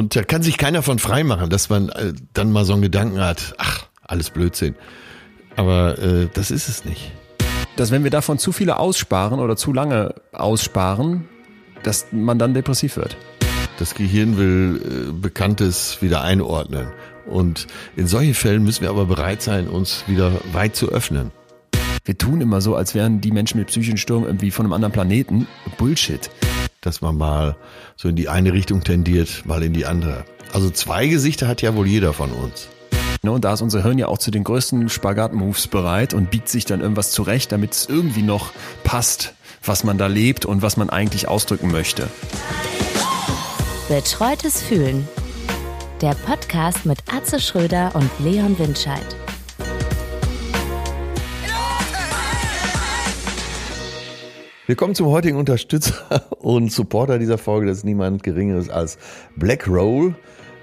Und da kann sich keiner von frei machen, dass man äh, dann mal so einen Gedanken hat, ach, alles Blödsinn. Aber äh, das ist es nicht. Dass wenn wir davon zu viele aussparen oder zu lange aussparen, dass man dann depressiv wird. Das Gehirn will äh, Bekanntes wieder einordnen. Und in solchen Fällen müssen wir aber bereit sein, uns wieder weit zu öffnen. Wir tun immer so, als wären die Menschen mit psychischen Störungen irgendwie von einem anderen Planeten. Bullshit. Dass man mal so in die eine Richtung tendiert, mal in die andere. Also zwei Gesichter hat ja wohl jeder von uns. Ne, und da ist unser Hirn ja auch zu den größten Spagat-Moves bereit und biegt sich dann irgendwas zurecht, damit es irgendwie noch passt, was man da lebt und was man eigentlich ausdrücken möchte. Betreutes Fühlen. Der Podcast mit Atze Schröder und Leon Willkommen zum heutigen Unterstützer und Supporter dieser Folge. Das ist niemand Geringeres als Black Roll.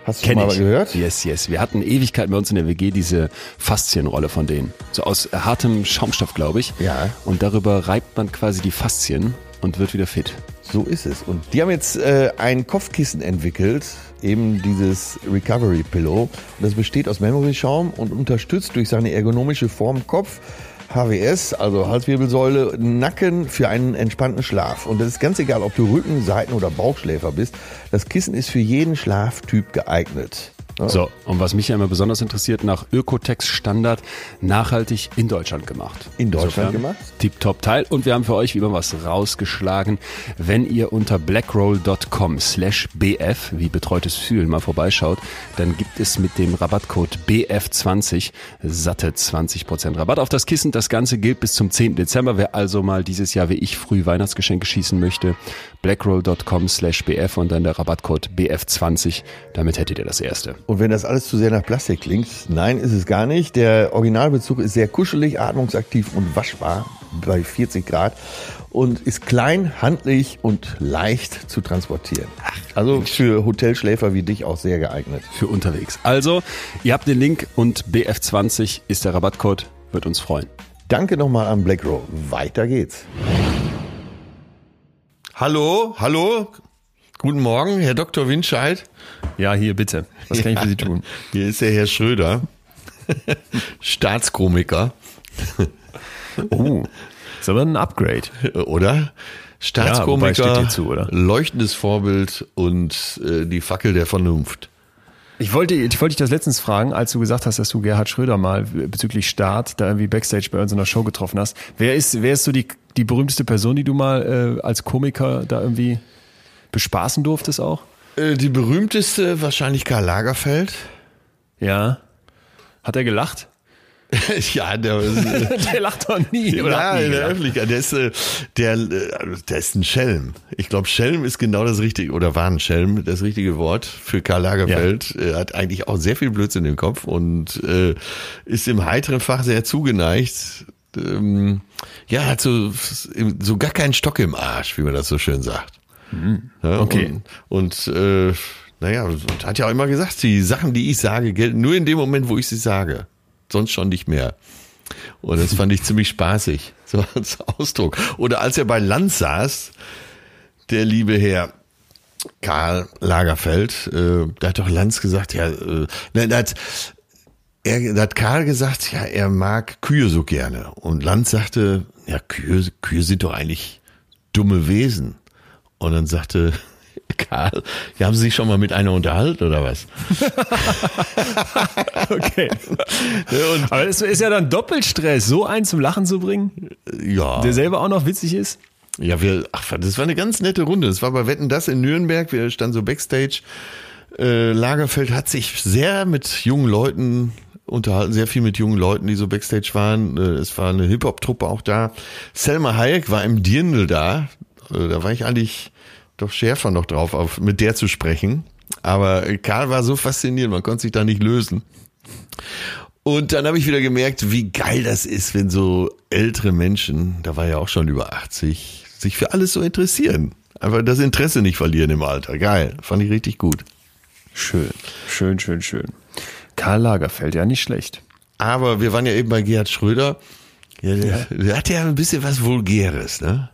Hast du Kenn mal ich. gehört? Yes, yes. Wir hatten Ewigkeit bei uns in der WG diese Faszienrolle von denen. So aus hartem Schaumstoff, glaube ich. Ja. Und darüber reibt man quasi die Faszien und wird wieder fit. So ist es. Und die haben jetzt äh, ein Kopfkissen entwickelt, eben dieses Recovery Pillow. Und das besteht aus Memory-Schaum und unterstützt durch seine ergonomische Form Kopf, HWS, also Halswirbelsäule, Nacken für einen entspannten Schlaf. Und das ist ganz egal, ob du Rücken-, Seiten- oder Bauchschläfer bist. Das Kissen ist für jeden Schlaftyp geeignet. Ja. So, und was mich ja immer besonders interessiert, nach Ökotex-Standard nachhaltig in Deutschland gemacht. In Deutschland gemacht? Tip-top Teil. Und wir haben für euch wie immer was rausgeschlagen. Wenn ihr unter blackroll.com slash bf, wie betreutes Fühlen, mal vorbeischaut, dann gibt es mit dem Rabattcode BF20 satte 20% Rabatt auf das Kissen. Das Ganze gilt bis zum 10. Dezember. Wer also mal dieses Jahr wie ich früh Weihnachtsgeschenke schießen möchte, blackroll.com slash bf und dann der Rabattcode BF20. Damit hättet ihr das erste. Und wenn das alles zu sehr nach Plastik klingt, nein, ist es gar nicht. Der Originalbezug ist sehr kuschelig, atmungsaktiv und waschbar bei 40 Grad und ist klein, handlich und leicht zu transportieren. Also für Hotelschläfer wie dich auch sehr geeignet. für unterwegs. Also, ihr habt den Link und BF20 ist der Rabattcode, wird uns freuen. Danke nochmal an Blackrow. Weiter geht's. Hallo, hallo. Guten Morgen, Herr Dr. Winscheid. Ja, hier bitte. Was kann ich für Sie tun? Hier ist der Herr Schröder, Staatskomiker, Oh, ist aber ein Upgrade. oder? Staatskomiker, dir zu, oder? leuchtendes Vorbild und äh, die Fackel der Vernunft. Ich wollte, ich wollte dich das letztens fragen, als du gesagt hast, dass du Gerhard Schröder mal bezüglich Start da irgendwie Backstage bei uns in der Show getroffen hast. Wer ist, wer ist so die, die berühmteste Person, die du mal äh, als Komiker da irgendwie bespaßen durftest auch? Äh, die berühmteste wahrscheinlich Karl Lagerfeld. Ja. Hat er gelacht? ja, der, der lacht doch nie. Oder ja, nie in der gelacht. Öffentlichkeit. Der ist, äh, der, äh, der ist ein Schelm. Ich glaube, Schelm ist genau das richtige, oder war ein Schelm, das richtige Wort für Karl Lagerfeld. Er hat eigentlich auch sehr viel Blödsinn im Kopf und äh, ist im heiteren Fach sehr zugeneigt. Ähm, ja, hat so, so gar keinen Stock im Arsch, wie man das so schön sagt. Ja, Mhm. okay. Und, und äh, naja, und hat ja auch immer gesagt, die Sachen, die ich sage, gelten nur in dem Moment, wo ich sie sage. Sonst schon nicht mehr. Und das fand ich ziemlich spaßig, so als Ausdruck. Oder als er bei Lanz saß, der liebe Herr Karl Lagerfeld, äh, da hat doch Lanz gesagt, ja, äh, nein, da hat, er, hat Karl gesagt, ja, er mag Kühe so gerne. Und Lanz sagte, ja, Kühe, Kühe sind doch eigentlich dumme Wesen. Und dann sagte Karl, ja, haben Sie sich schon mal mit einer unterhalten oder was? Okay. Aber das ist ja dann Doppelstress, so einen zum Lachen zu bringen, Ja. der selber auch noch witzig ist. Ja, wir, ach, das war eine ganz nette Runde. Das war bei Wetten das in Nürnberg. Wir standen so Backstage. Äh, Lagerfeld hat sich sehr mit jungen Leuten unterhalten, sehr viel mit jungen Leuten, die so Backstage waren. Äh, es war eine Hip-Hop-Truppe auch da. Selma Hayek war im Dirndl da. Äh, da war ich eigentlich doch schärfer noch drauf, auf, mit der zu sprechen. Aber Karl war so faszinierend, man konnte sich da nicht lösen. Und dann habe ich wieder gemerkt, wie geil das ist, wenn so ältere Menschen, da war ja auch schon über 80, sich für alles so interessieren. Einfach das Interesse nicht verlieren im Alter. Geil, fand ich richtig gut. Schön, schön, schön, schön. Karl Lagerfeld, ja nicht schlecht. Aber wir waren ja eben bei Gerhard Schröder. Ja, der, der hat ja ein bisschen was Vulgäres, ne?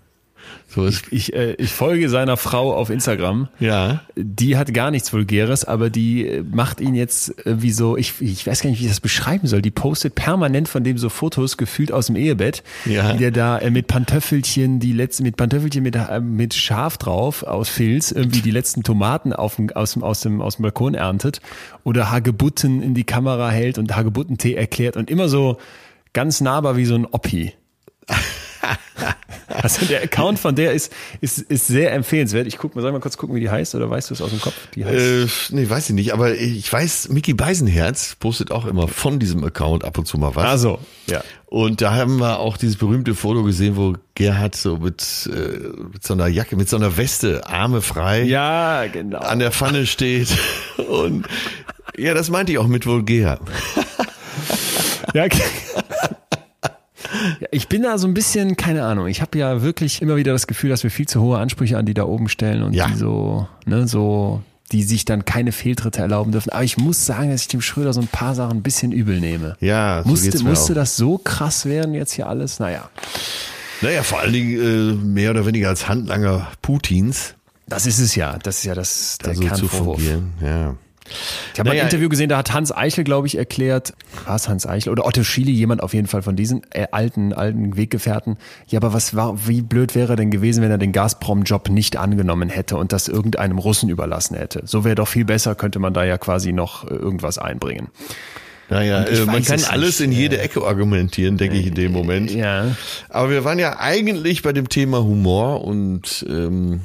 So ist, Ich, äh, ich folge seiner Frau auf Instagram. ja. Die hat gar nichts Vulgäres, aber die äh, macht ihn jetzt wie so, ich, ich weiß gar nicht, wie ich das beschreiben soll. Die postet permanent von dem so Fotos gefühlt aus dem Ehebett, Ja. wie der da äh, mit Pantöffelchen, die letzten, mit Pantöffelchen mit, äh, mit Schaf drauf aus Filz, irgendwie die letzten Tomaten auf aus, dem, aus, dem, aus dem Balkon erntet oder Hagebutten in die Kamera hält und Hagebuttentee erklärt und immer so ganz nahbar wie so ein Oppi. Also der Account von der ist, ist, ist sehr empfehlenswert. Ich guck mal, ich mal kurz gucken, wie die heißt, oder weißt du es aus dem Kopf? Die heißt Äh, nee, weiß ich nicht, aber ich weiß, Mickey Beisenherz postet auch immer von diesem Account ab und zu mal was. Ah so, ja. Und da haben wir auch dieses berühmte Foto gesehen, wo Gerhard so mit, äh, mit so einer Jacke, mit so einer Weste, Arme frei, Ja, genau. an der Pfanne steht. Und ja, das meinte ich auch mit vulgär. Ja, ich bin da so ein bisschen, keine Ahnung, ich habe ja wirklich immer wieder das Gefühl, dass wir viel zu hohe Ansprüche an die da oben stellen und Ja. die so, ne, so, die sich dann keine Fehltritte erlauben dürfen. Aber ich muss sagen, dass ich dem Schröder so ein paar Sachen ein bisschen übel nehme. Ja, so musste, musste auch. das so krass werden jetzt hier alles? Naja, Naja, vor allen Dingen äh, mehr oder weniger als Handlanger Putins, das ist es ja. Das ist ja das, der da so Kernvorwurf. fungieren. Ja. Ich habe Naja, ein Interview gesehen, da hat Hans Eichel, glaube ich, erklärt, war es Hans Eichel oder Otto Schiele, jemand auf jeden Fall von diesen äh, alten, alten Weggefährten. Ja, aber was war, wie blöd wäre er denn gewesen, wenn er den Gazprom-Job nicht angenommen hätte und das irgendeinem Russen überlassen hätte? So wäre doch viel besser, könnte man da ja quasi noch äh, irgendwas einbringen. Naja, äh, man kann es alles nicht, in jede Ecke argumentieren, denke ich in dem Moment. Ja. Aber wir waren ja eigentlich bei dem Thema Humor und ähm,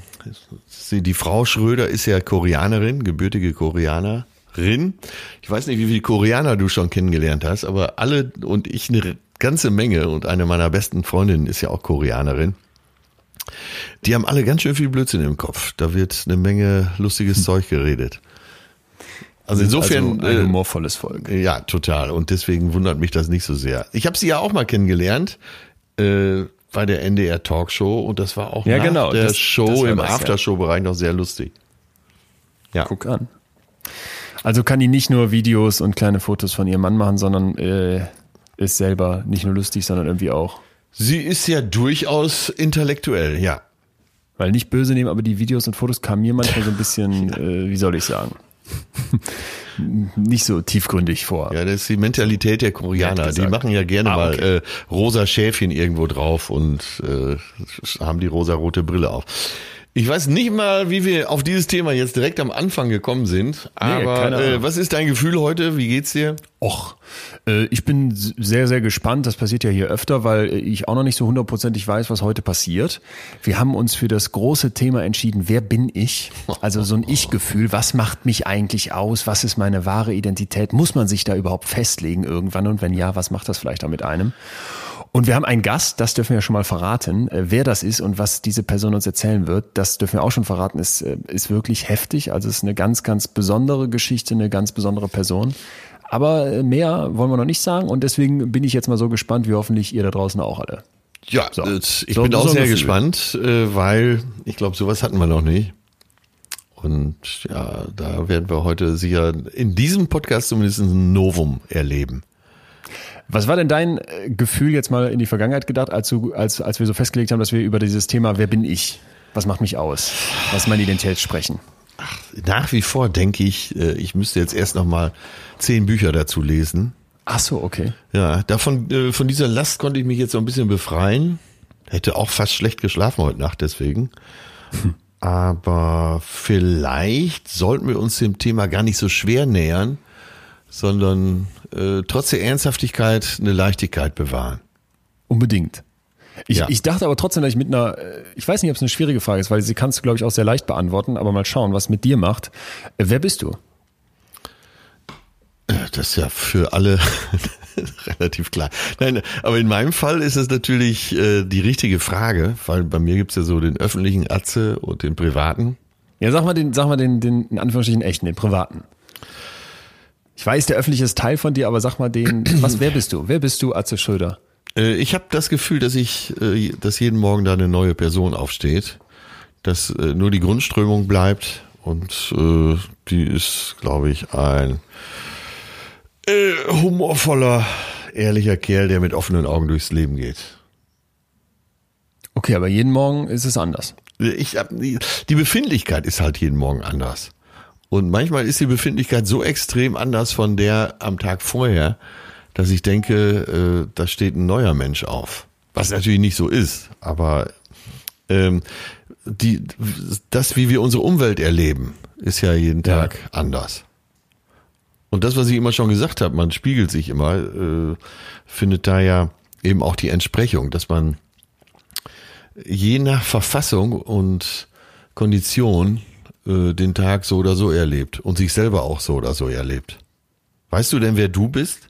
sie, die Frau Schröder ist ja Koreanerin, gebürtige Koreanerin. Ich weiß nicht, wie viele Koreaner du schon kennengelernt hast, aber alle und ich eine ganze Menge und eine meiner besten Freundinnen ist ja auch Koreanerin. Die haben alle ganz schön viel Blödsinn im Kopf. Da wird eine Menge lustiges Zeug geredet. Also insofern also ein äh, humorvolles Volk. ja, total. Und deswegen wundert mich das nicht so sehr. Ich habe sie ja auch mal kennengelernt äh, bei der NDR Talkshow und das war auch Ja, nach genau, der das- Show das im. Aftershow-Bereich noch sehr lustig. Ja. Guck an. Also kann die nicht nur Videos und kleine Fotos von ihrem Mann machen, sondern äh, ist selber nicht nur lustig, sondern irgendwie auch. Sie ist ja durchaus intellektuell, ja. Weil nicht böse nehmen, aber die Videos und Fotos kamen mir manchmal so ein bisschen, äh, wie soll ich sagen, nicht so tiefgründig vor. Ja, das ist die Mentalität der Koreaner. Die machen ja gerne Ah, mal okay. äh, rosa Schäfchen irgendwo drauf und äh, haben die rosa-rote Brille auf. Ich weiß nicht mal, wie wir auf dieses Thema jetzt direkt am Anfang gekommen sind. Aber Ahnung. äh, was ist dein Gefühl heute? Wie geht's dir? Och, äh, ich bin sehr, sehr gespannt. Das passiert ja hier öfter, weil ich auch noch nicht so hundertprozentig weiß, was heute passiert. Wir haben uns für das große Thema entschieden, wer bin ich? Also so ein Ich-Gefühl, was macht mich eigentlich aus? Was ist meine wahre Identität? Muss man sich da überhaupt festlegen irgendwann? Und wenn ja, was macht das vielleicht auch mit einem? Und wir haben einen Gast, das dürfen wir schon mal verraten. Äh, Wer das ist und was diese Person uns erzählen wird, das dürfen wir auch schon verraten, ist, äh, ist wirklich heftig. Also es ist eine ganz, ganz besondere Geschichte, eine ganz besondere Person. Aber äh, mehr wollen wir noch nicht sagen und deswegen bin ich jetzt mal so gespannt, wie hoffentlich ihr da draußen auch alle. Ja, So. ich So- bin auch sehr gespannt, weil ich glaube, sowas hatten wir noch nicht. Und ja, da werden wir heute sicher in diesem Podcast zumindest ein Novum erleben. Was war denn dein äh, Gefühl jetzt mal in die Vergangenheit gedacht, als, du, als, als wir so festgelegt haben, dass wir über dieses Thema, wer bin ich? Was macht mich aus? Was ist meine Identität sprechen? Nach wie vor denke ich, äh, ich müsste jetzt erst noch mal zehn Bücher dazu lesen. Ach so, okay. Ja, davon äh, von dieser Last konnte ich mich jetzt so ein bisschen befreien. Hätte auch fast schlecht geschlafen heute Nacht deswegen. Aber vielleicht sollten wir uns dem Thema gar nicht so schwer nähern, sondern äh, trotz der Ernsthaftigkeit eine Leichtigkeit bewahren. Unbedingt. Ich, Ja. ich dachte aber trotzdem, dass ich mit einer, äh, ich weiß nicht, ob es eine schwierige Frage ist, weil sie kannst du, glaube ich, auch sehr leicht beantworten, aber mal schauen, was mit dir macht. Äh, Wer bist du? Das ist ja für alle relativ klar. Nein, aber in meinem Fall ist es natürlich äh, die richtige Frage, weil bei mir gibt's ja so den öffentlichen Atze und den privaten. Ja, sag mal den, sag mal den, den, in Anführungsstrichen echten, den privaten. Ich weiß, der öffentliche ist Teil von dir, aber sag mal den, was, wer bist du? Wer bist du, Atze Schröder? Äh, ich habe das Gefühl, dass ich, äh, dass jeden Morgen da eine neue Person aufsteht, dass äh, nur die Grundströmung bleibt und die ist, glaube ich, ein humorvoller, ehrlicher Kerl, der mit offenen Augen durchs Leben geht. Okay, aber jeden Morgen ist es anders. Ich hab, die Befindlichkeit ist halt jeden Morgen anders. Und manchmal ist die Befindlichkeit so extrem anders von der am Tag vorher, dass ich denke, äh, da steht ein neuer Mensch auf. Was natürlich nicht so ist, aber ähm, die, das, wie wir unsere Umwelt erleben, ist ja jeden Ja. Tag anders. Und das, was ich immer schon gesagt habe, man spiegelt sich immer, äh, findet da ja eben auch die Entsprechung, dass man je nach Verfassung und Kondition äh, den Tag so oder so erlebt und sich selber auch so oder so erlebt. Weißt du denn, wer du bist?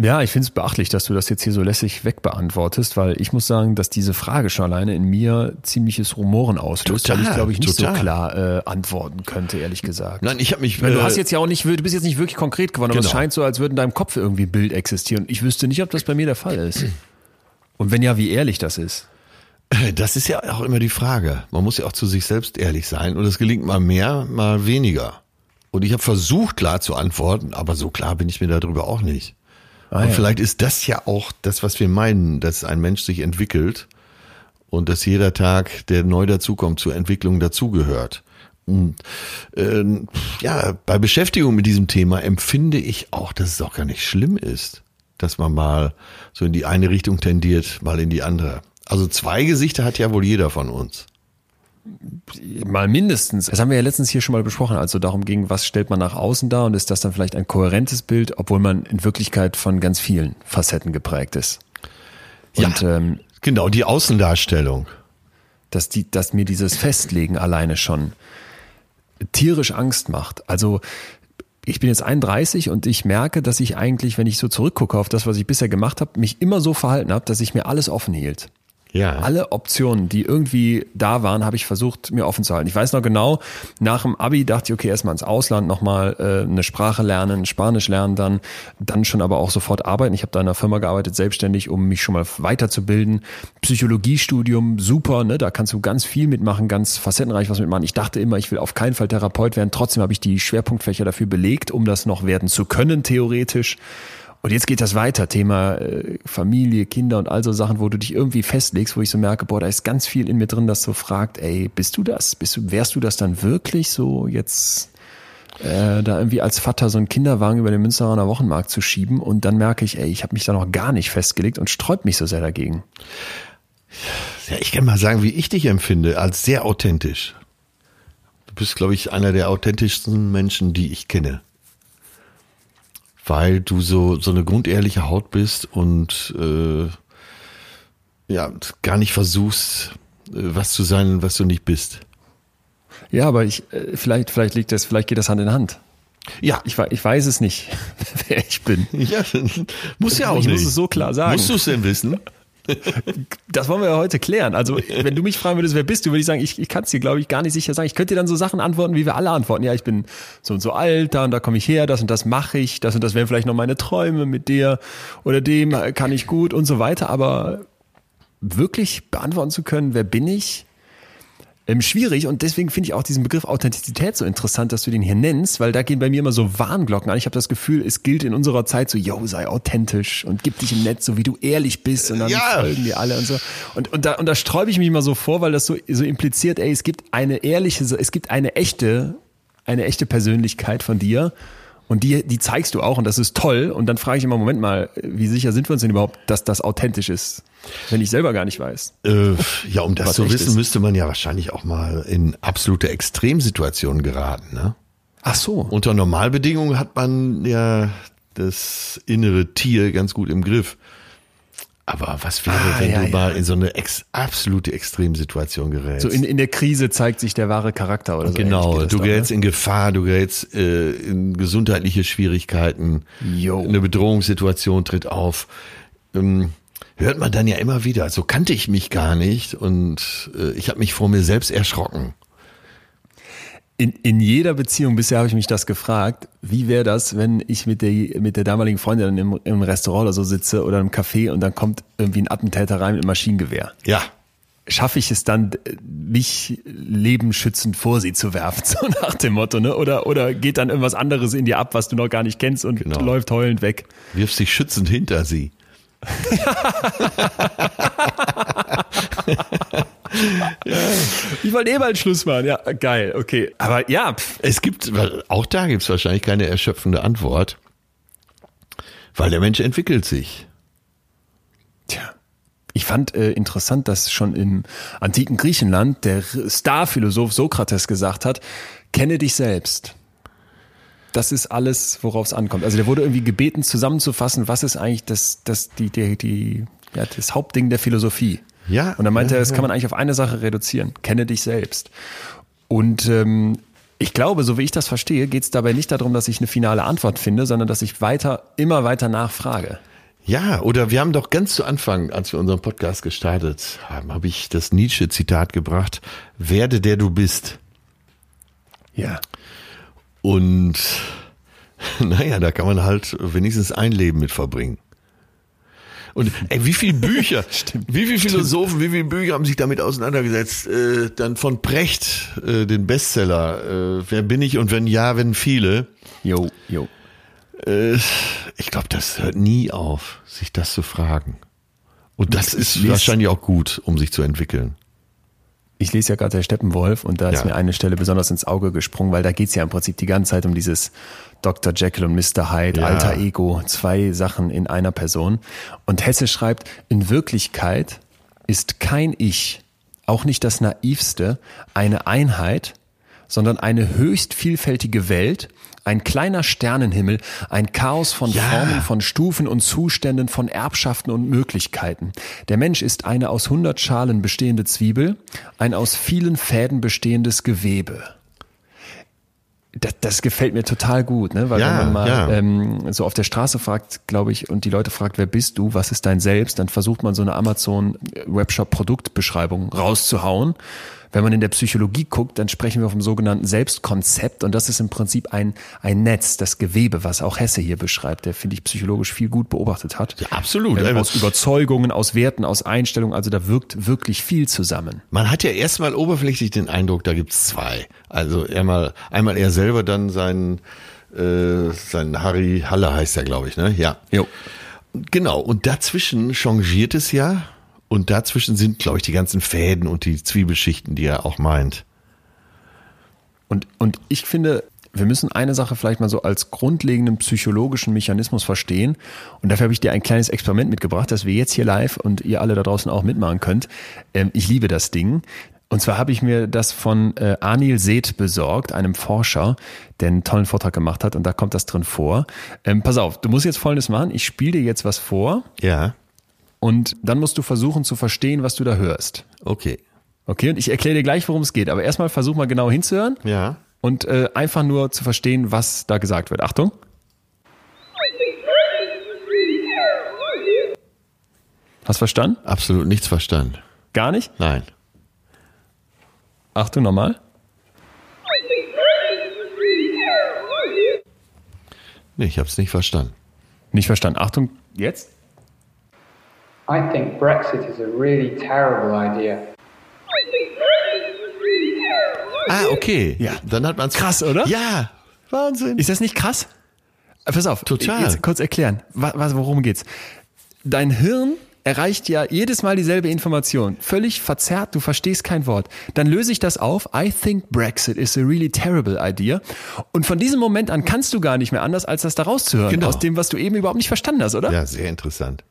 Ja, ich finde es beachtlich, dass du das jetzt hier so lässig wegbeantwortest, weil ich muss sagen, dass diese Frage schon alleine in mir ziemliches Rumoren auslöst, weil ich Total, glaube ich nicht total. so klar äh, antworten könnte, ehrlich gesagt. Nein, ich habe mich. Weil du äh, hast jetzt ja auch nicht, du bist jetzt nicht wirklich konkret geworden, aber es Genau. scheint so, als würde in deinem Kopf irgendwie ein Bild existieren. Ich wüsste nicht, ob das bei mir der Fall ist. Und wenn ja, wie ehrlich das ist. Das ist ja auch immer die Frage. Man muss ja auch zu sich selbst ehrlich sein und es gelingt mal mehr, mal weniger. Und ich habe versucht, klar zu antworten, aber so klar bin ich mir darüber auch nicht. Ah, und ja. vielleicht ist das ja auch das, was wir meinen, dass ein Mensch sich entwickelt und dass jeder Tag, der neu dazukommt, zur Entwicklung dazugehört. Und ähm, ja, bei Beschäftigung mit diesem Thema empfinde ich auch, dass es auch gar nicht schlimm ist, dass man mal so in die eine Richtung tendiert, mal in die andere. Also zwei Gesichter hat ja wohl jeder von uns. Mal mindestens. Das haben wir ja letztens hier schon mal besprochen, als so darum ging, was stellt man nach außen dar und ist das dann vielleicht ein kohärentes Bild, obwohl man in Wirklichkeit von ganz vielen Facetten geprägt ist. Und ähm, Genau, die Außendarstellung. dass, die, dass mir dieses Festlegen alleine schon tierisch Angst macht. Also ich bin jetzt 31 und ich merke, dass ich eigentlich, wenn ich so zurückgucke auf das, was ich bisher gemacht habe, mich immer so verhalten habe, dass ich mir alles offen hielt. Ja. Alle Optionen, die irgendwie da waren, habe ich versucht, mir offen zu halten. Ich weiß noch genau, nach dem Abi dachte ich, okay, erstmal ins Ausland nochmal äh, eine Sprache lernen, Spanisch lernen dann, dann schon aber auch sofort arbeiten. Ich habe da in einer Firma gearbeitet, selbstständig, um mich schon mal weiterzubilden. Psychologiestudium, super, ne? da kannst du ganz viel mitmachen, ganz facettenreich was mitmachen. Ich dachte immer, ich will auf keinen Fall Therapeut werden. Trotzdem habe ich die Schwerpunktfächer dafür belegt, um das noch werden zu können, theoretisch. Und jetzt geht das weiter, Thema äh, Familie, Kinder und all so Sachen, wo du dich irgendwie festlegst, wo ich so merke, boah, da ist ganz viel in mir drin, das so fragt, ey, bist du das? Bist du, wärst du das dann wirklich so jetzt äh, da irgendwie als Vater so einen Kinderwagen über den Münsteraner Wochenmarkt zu schieben und dann merke ich, ey, ich habe mich da noch gar nicht festgelegt und sträubt mich so sehr dagegen. Ja, ich kann mal sagen, wie ich dich empfinde, als sehr authentisch. Du bist, glaube ich, einer der authentischsten Menschen, die ich kenne. Weil du so, so eine grundehrliche Haut bist und äh, ja, gar nicht versuchst, äh, was zu sein, was du nicht bist. Ja, aber ich, äh, vielleicht, vielleicht liegt das, vielleicht geht das Hand in Hand. Ja, Ich, ich weiß es nicht, wer ich bin. ja muss ja auch ich nicht. muss es so klar sagen. Musst du es denn wissen? Das wollen wir ja heute klären. Also, wenn du mich fragen würdest, wer bist du, würde ich sagen, ich, ich kann es dir, glaube ich, gar nicht sicher sagen. Ich könnte dir dann so Sachen antworten, wie wir alle antworten. Ja, ich bin so und so alt, da und da komme ich her, das und das mache ich, das und das wären vielleicht noch meine Träume mit der oder dem kann ich gut und so weiter. Aber wirklich beantworten zu können, wer bin ich, ähm, schwierig und deswegen finde ich auch diesen Begriff Authentizität so interessant, dass du den hier nennst, weil da gehen bei mir immer so Warnglocken an. Ich habe das Gefühl, es gilt in unserer Zeit so, yo, sei authentisch und gib dich im Netz, so wie du ehrlich bist und dann Ja. folgen dir alle und so. Und, und da, und da sträube ich mich immer so vor, weil das so, so impliziert, ey, es gibt eine ehrliche, es gibt eine echte, eine echte Persönlichkeit von dir. Und die, die zeigst du auch und das ist toll. Und dann frage ich immer, Moment mal, wie sicher sind wir uns denn überhaupt, dass das authentisch ist? Wenn ich selber gar nicht weiß. Äh, ja, um das zu wissen, ist. müsste man ja wahrscheinlich auch mal in absolute Extremsituationen geraten. Ne? Ach so. Unter Normalbedingungen hat man ja das innere Tier ganz gut im Griff. Aber was wäre, Ah, wenn ja, du ja. mal in so eine ex absolute Extremsituation gerätst? So in, in der Krise zeigt sich der wahre Charakter oder so. genau, du dann, gerätst ne? in Gefahr, du gerätst äh, in gesundheitliche Schwierigkeiten, Jo. eine Bedrohungssituation tritt auf. Ähm, hört man dann ja immer wieder. So kannte ich mich gar nicht und äh, ich habe mich vor mir selbst erschrocken. In, in jeder Beziehung bisher habe ich mich das gefragt, wie wäre das, wenn ich mit der, mit der damaligen Freundin im, im Restaurant oder so sitze oder im Café und dann kommt irgendwie ein Attentäter rein mit einem Maschinengewehr. Ja, Schaffe ich es dann, mich lebenschützend vor sie zu werfen, so nach dem Motto, ne? Oder, oder geht dann irgendwas anderes in dir ab, was du noch gar nicht kennst und Genau. läuft heulend weg? wirfst dich schützend hinter sie. Ich wollte eh mal Schluss machen. Ja, geil, okay. Aber ja, Es gibt, auch da gibt es wahrscheinlich keine erschöpfende Antwort, weil der Mensch entwickelt sich. Tja. Ich fand äh, interessant, dass schon im antiken Griechenland der Starphilosoph Sokrates gesagt hat, kenne dich selbst. Das ist alles, worauf es ankommt. Also der wurde irgendwie gebeten, zusammenzufassen, was ist eigentlich das, das, die, die, die, ja, das Hauptding der Philosophie. Ja, Und dann meinte ja, er, das ja. kann man eigentlich auf eine Sache reduzieren. Kenne dich selbst. Und ähm, ich glaube, so wie ich das verstehe, geht es dabei nicht darum, dass ich eine finale Antwort finde, sondern dass ich weiter, immer weiter nachfrage. Ja, oder wir haben doch ganz zu Anfang, als wir unseren Podcast gestartet haben, habe ich das Nietzsche-Zitat gebracht, werde der du bist. Ja. Und naja, da kann man halt wenigstens ein Leben mit verbringen. Und ey, wie viele Bücher, wie viele Philosophen, wie viele Bücher haben sich damit auseinandergesetzt? Äh, dann von Precht, äh, den Bestseller, äh, Wer bin ich und wenn ja, wenn viele. Jo, jo. Äh, ich glaube, das hört nie auf, sich das zu fragen. Und das ist wahrscheinlich auch gut, um sich zu entwickeln. Ich lese ja gerade der Steppenwolf und da ist Ja. mir eine Stelle besonders ins Auge gesprungen, weil da geht's ja im Prinzip die ganze Zeit um dieses Dr. Jekyll und Mr. Hyde, Ja. alter Ego, zwei Sachen in einer Person. Und Hesse schreibt, in Wirklichkeit ist kein Ich, auch nicht das naivste, eine Einheit, sondern eine höchst vielfältige Welt, ein kleiner Sternenhimmel, ein Chaos von Ja. Formen, von Stufen und Zuständen, von Erbschaften und Möglichkeiten. Der Mensch ist eine aus hundert Schalen bestehende Zwiebel, ein aus vielen Fäden bestehendes Gewebe. Das, das gefällt mir total gut, ne? weil Ja, wenn man mal ja. ähm, so auf der Straße fragt, glaube ich, und die Leute fragt, wer bist du, was ist dein Selbst, dann versucht man so eine Amazon-Webshop-Produktbeschreibung rauszuhauen. Wenn man in der Psychologie guckt, dann sprechen wir vom sogenannten Selbstkonzept und das ist im Prinzip ein, ein Netz, das Gewebe, was auch Hesse hier beschreibt, der, finde ich, psychologisch viel gut beobachtet hat. Ja, absolut. Ähm, aus Überzeugungen, aus Werten, aus Einstellungen, also da wirkt wirklich viel zusammen. Man hat ja erstmal oberflächlich den Eindruck, da gibt's zwei. Also einmal, einmal er selber, dann sein, äh, sein Harry Halle heißt er, glaube ich, ne? Ja. Jo. Genau. Und dazwischen changiert es ja. Und dazwischen sind, glaube ich, die ganzen Fäden und die Zwiebelschichten, die er auch meint. Und, und ich finde, wir müssen eine Sache vielleicht mal so als grundlegenden psychologischen Mechanismus verstehen. Und dafür habe ich dir ein kleines Experiment mitgebracht, das wir jetzt hier live und ihr alle da draußen auch mitmachen könnt. Ähm, ich liebe das Ding. Und zwar habe ich mir das von äh, Anil Seth besorgt, einem Forscher, der einen tollen Vortrag gemacht hat und da kommt das drin vor. Ähm, pass auf, du musst jetzt Folgendes machen. Ich spiele dir jetzt was vor Ja. Und dann musst du versuchen zu verstehen, was du da hörst. Okay. Okay, und ich erkläre dir gleich, worum es geht. Aber erstmal versuch mal genau hinzuhören Ja. und äh, einfach nur zu verstehen, was da gesagt wird. Achtung. Hast verstanden? Absolut nichts verstanden. Gar nicht? Nein. Achtung nochmal. Nee, ich habe es nicht verstanden. Nicht verstanden. Achtung, jetzt? I think Brexit is a really terrible idea. Ah, okay. Ja. Dann hat man es. Krass, oder? Ja. Wahnsinn. Ist das nicht krass? Äh, Pass auf. Total. Jetzt kurz erklären. Was, was, worum geht's? Dein Hirn erreicht ja jedes Mal dieselbe Information. Völlig verzerrt, du verstehst kein Wort. Dann löse ich das auf. I think Brexit is a really terrible idea. Und von diesem Moment an kannst du gar nicht mehr anders, als das da rauszuhören. Genau. Aus dem, was du eben überhaupt nicht verstanden hast, oder? Ja, sehr interessant.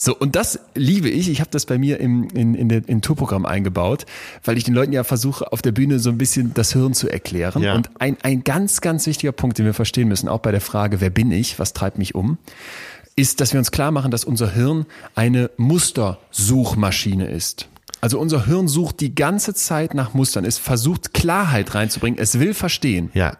So, und das liebe ich. Ich habe das bei mir im, in, in, der, in Tourprogramm eingebaut, weil ich den Leuten ja versuche, auf der Bühne so ein bisschen das Hirn zu erklären. Ja. Und ein, ein ganz, ganz wichtiger Punkt, den wir verstehen müssen, auch bei der Frage, wer bin ich, was treibt mich um, ist, dass wir uns klar machen, dass unser Hirn eine Mustersuchmaschine ist. Also unser Hirn sucht die ganze Zeit nach Mustern. Es versucht Klarheit reinzubringen. Es will verstehen. Ja.